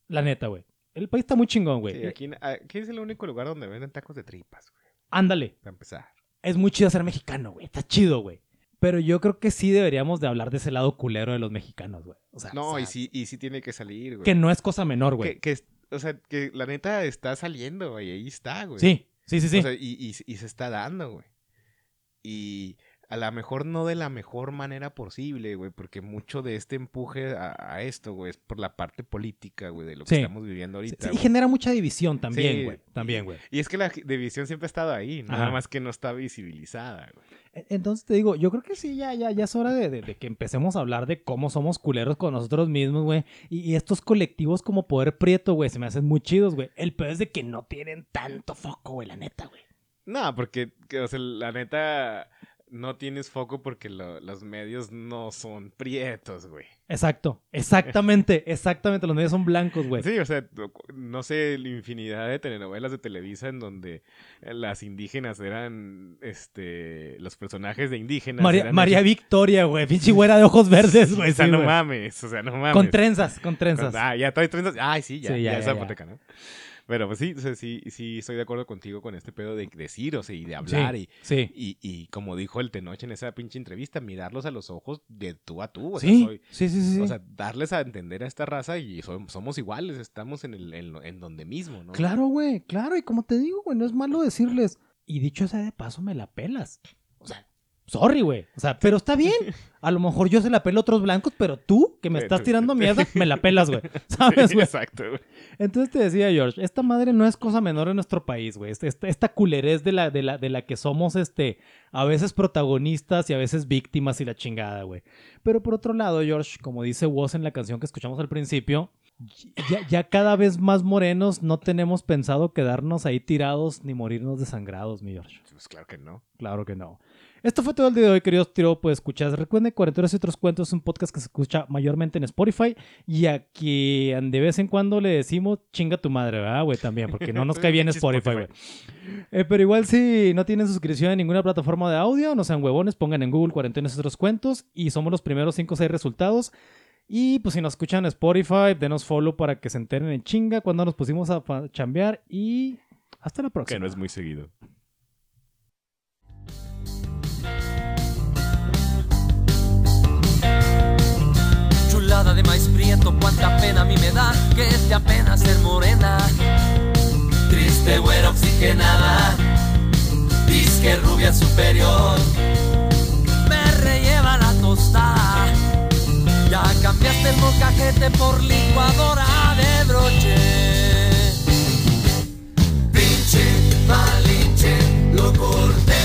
B: La neta, güey. El país está muy chingón, güey.
C: Sí, aquí, aquí es el único lugar donde venden tacos de tripas, güey.
B: Ándale.
C: Para empezar.
B: Es muy chido ser mexicano, güey. Está chido, güey. Pero yo creo que sí deberíamos de hablar de ese lado culero de los mexicanos, güey. O sea,
C: No,
B: o sea,
C: y sí, y sí tiene que salir, güey.
B: que no es cosa menor, güey.
C: Que, o sea, que la neta está saliendo, güey. Ahí está, güey.
B: Sí, sí, sí, sí.
C: O sea, y, y- y se está dando, güey. Y a lo mejor no de la mejor manera posible, güey, porque mucho de este empuje a, a esto, güey, es por la parte política, güey, de lo que
B: Sí.
C: estamos viviendo
B: Sí,
C: ahorita.
B: y
C: güey.
B: genera mucha división también,
C: Sí,
B: güey. También, güey.
C: Y es que la división siempre ha estado ahí, nada
B: Ajá.
C: más que no está visibilizada, güey.
B: E- Entonces te digo, yo creo que sí, ya, ya, ya es hora de, de- de que empecemos a hablar de cómo somos culeros con nosotros mismos, güey. Y, y estos colectivos como Poder Prieto, güey, se me hacen muy chidos, güey. El peor es de que no tienen tanto foco, güey, la neta, güey.
C: No, porque, que, o sea, la neta, no tienes foco porque lo- los medios no son prietos, güey.
B: Exacto, exactamente, exactamente. Los medios son blancos, güey.
C: Sí, o sea, no- sé, la infinidad de telenovelas de Televisa en donde las indígenas eran, este, los personajes de indígenas.
B: María,
C: eran
B: María Victoria, güey. Pinche güera de ojos verdes, güey.
C: O sea,
B: sí,
C: no
B: güey.
C: mames, o sea, no mames.
B: Con trenzas, con trenzas.
C: Ah, ya trae trenzas. Ay, sí, ya,
B: Sí,
C: ya,
B: ya,
C: es
B: ya, ya.
C: zapoteca, ¿no? Pero pues sí, o sea, sí, sí, estoy de acuerdo contigo con este pedo de decir, o sea, y de hablar
B: sí,
C: y,
B: sí.
C: y, y como dijo el Tenoch en esa pinche entrevista, mirarlos a los ojos de tú a tú. O sea,
B: Sí,
C: soy-
B: sí, sí, sí.
C: o sea, darles a entender a esta raza y som- somos iguales, estamos en, el, en, en donde mismo, ¿no?
B: Claro, güey, claro. Y como te digo, güey, no es malo decirles. Y dicho sea de paso, me la pelas. O sea, sorry, güey. O sea, pero está bien. A lo mejor yo se la pelo a otros blancos, pero tú, que me estás tirando mierda, me la pelas, güey. ¿Sabes, güey?
C: exacto, güey.
B: Entonces te decía, George, esta madre no es cosa menor en nuestro país, güey. Este- Esta, esta culerez de la, de, la, de la que somos, este, a veces protagonistas y a veces víctimas y la chingada, güey. Pero por otro lado, George, como dice Woz en la canción que escuchamos al principio, ya, ya cada vez más morenos no tenemos pensado quedarnos ahí tirados ni morirnos desangrados, mi George.
C: Pues claro que no.
B: Claro que no. Esto fue todo el día de hoy, queridos tiro, pues escuchas. Recuerden, Cuarenteros y otros cuentos es un podcast que se escucha mayormente en Spotify y a quien de vez en cuando le decimos chinga tu madre, ¿verdad, güey? También, porque no nos cae bien Spotify, güey. Eh, pero igual si no tienen suscripción en ninguna plataforma de audio, no sean huevones, pongan en Google Cuarentenos y otros cuentos y somos los primeros 5 o 6 resultados. Y pues si nos escuchan en Spotify, denos follow para que se enteren en chinga cuando nos pusimos a chambear y hasta la próxima.
C: Que no es muy seguido.
A: Chulada de maíz prieto, cuánta pena a mí me da que esté apenas ser morena. Triste güera oxigenada, disque rubia superior. Me relleva la tostada, ya cambiaste el mocajete por licuadora de broche. Pinche, malinche, lo quita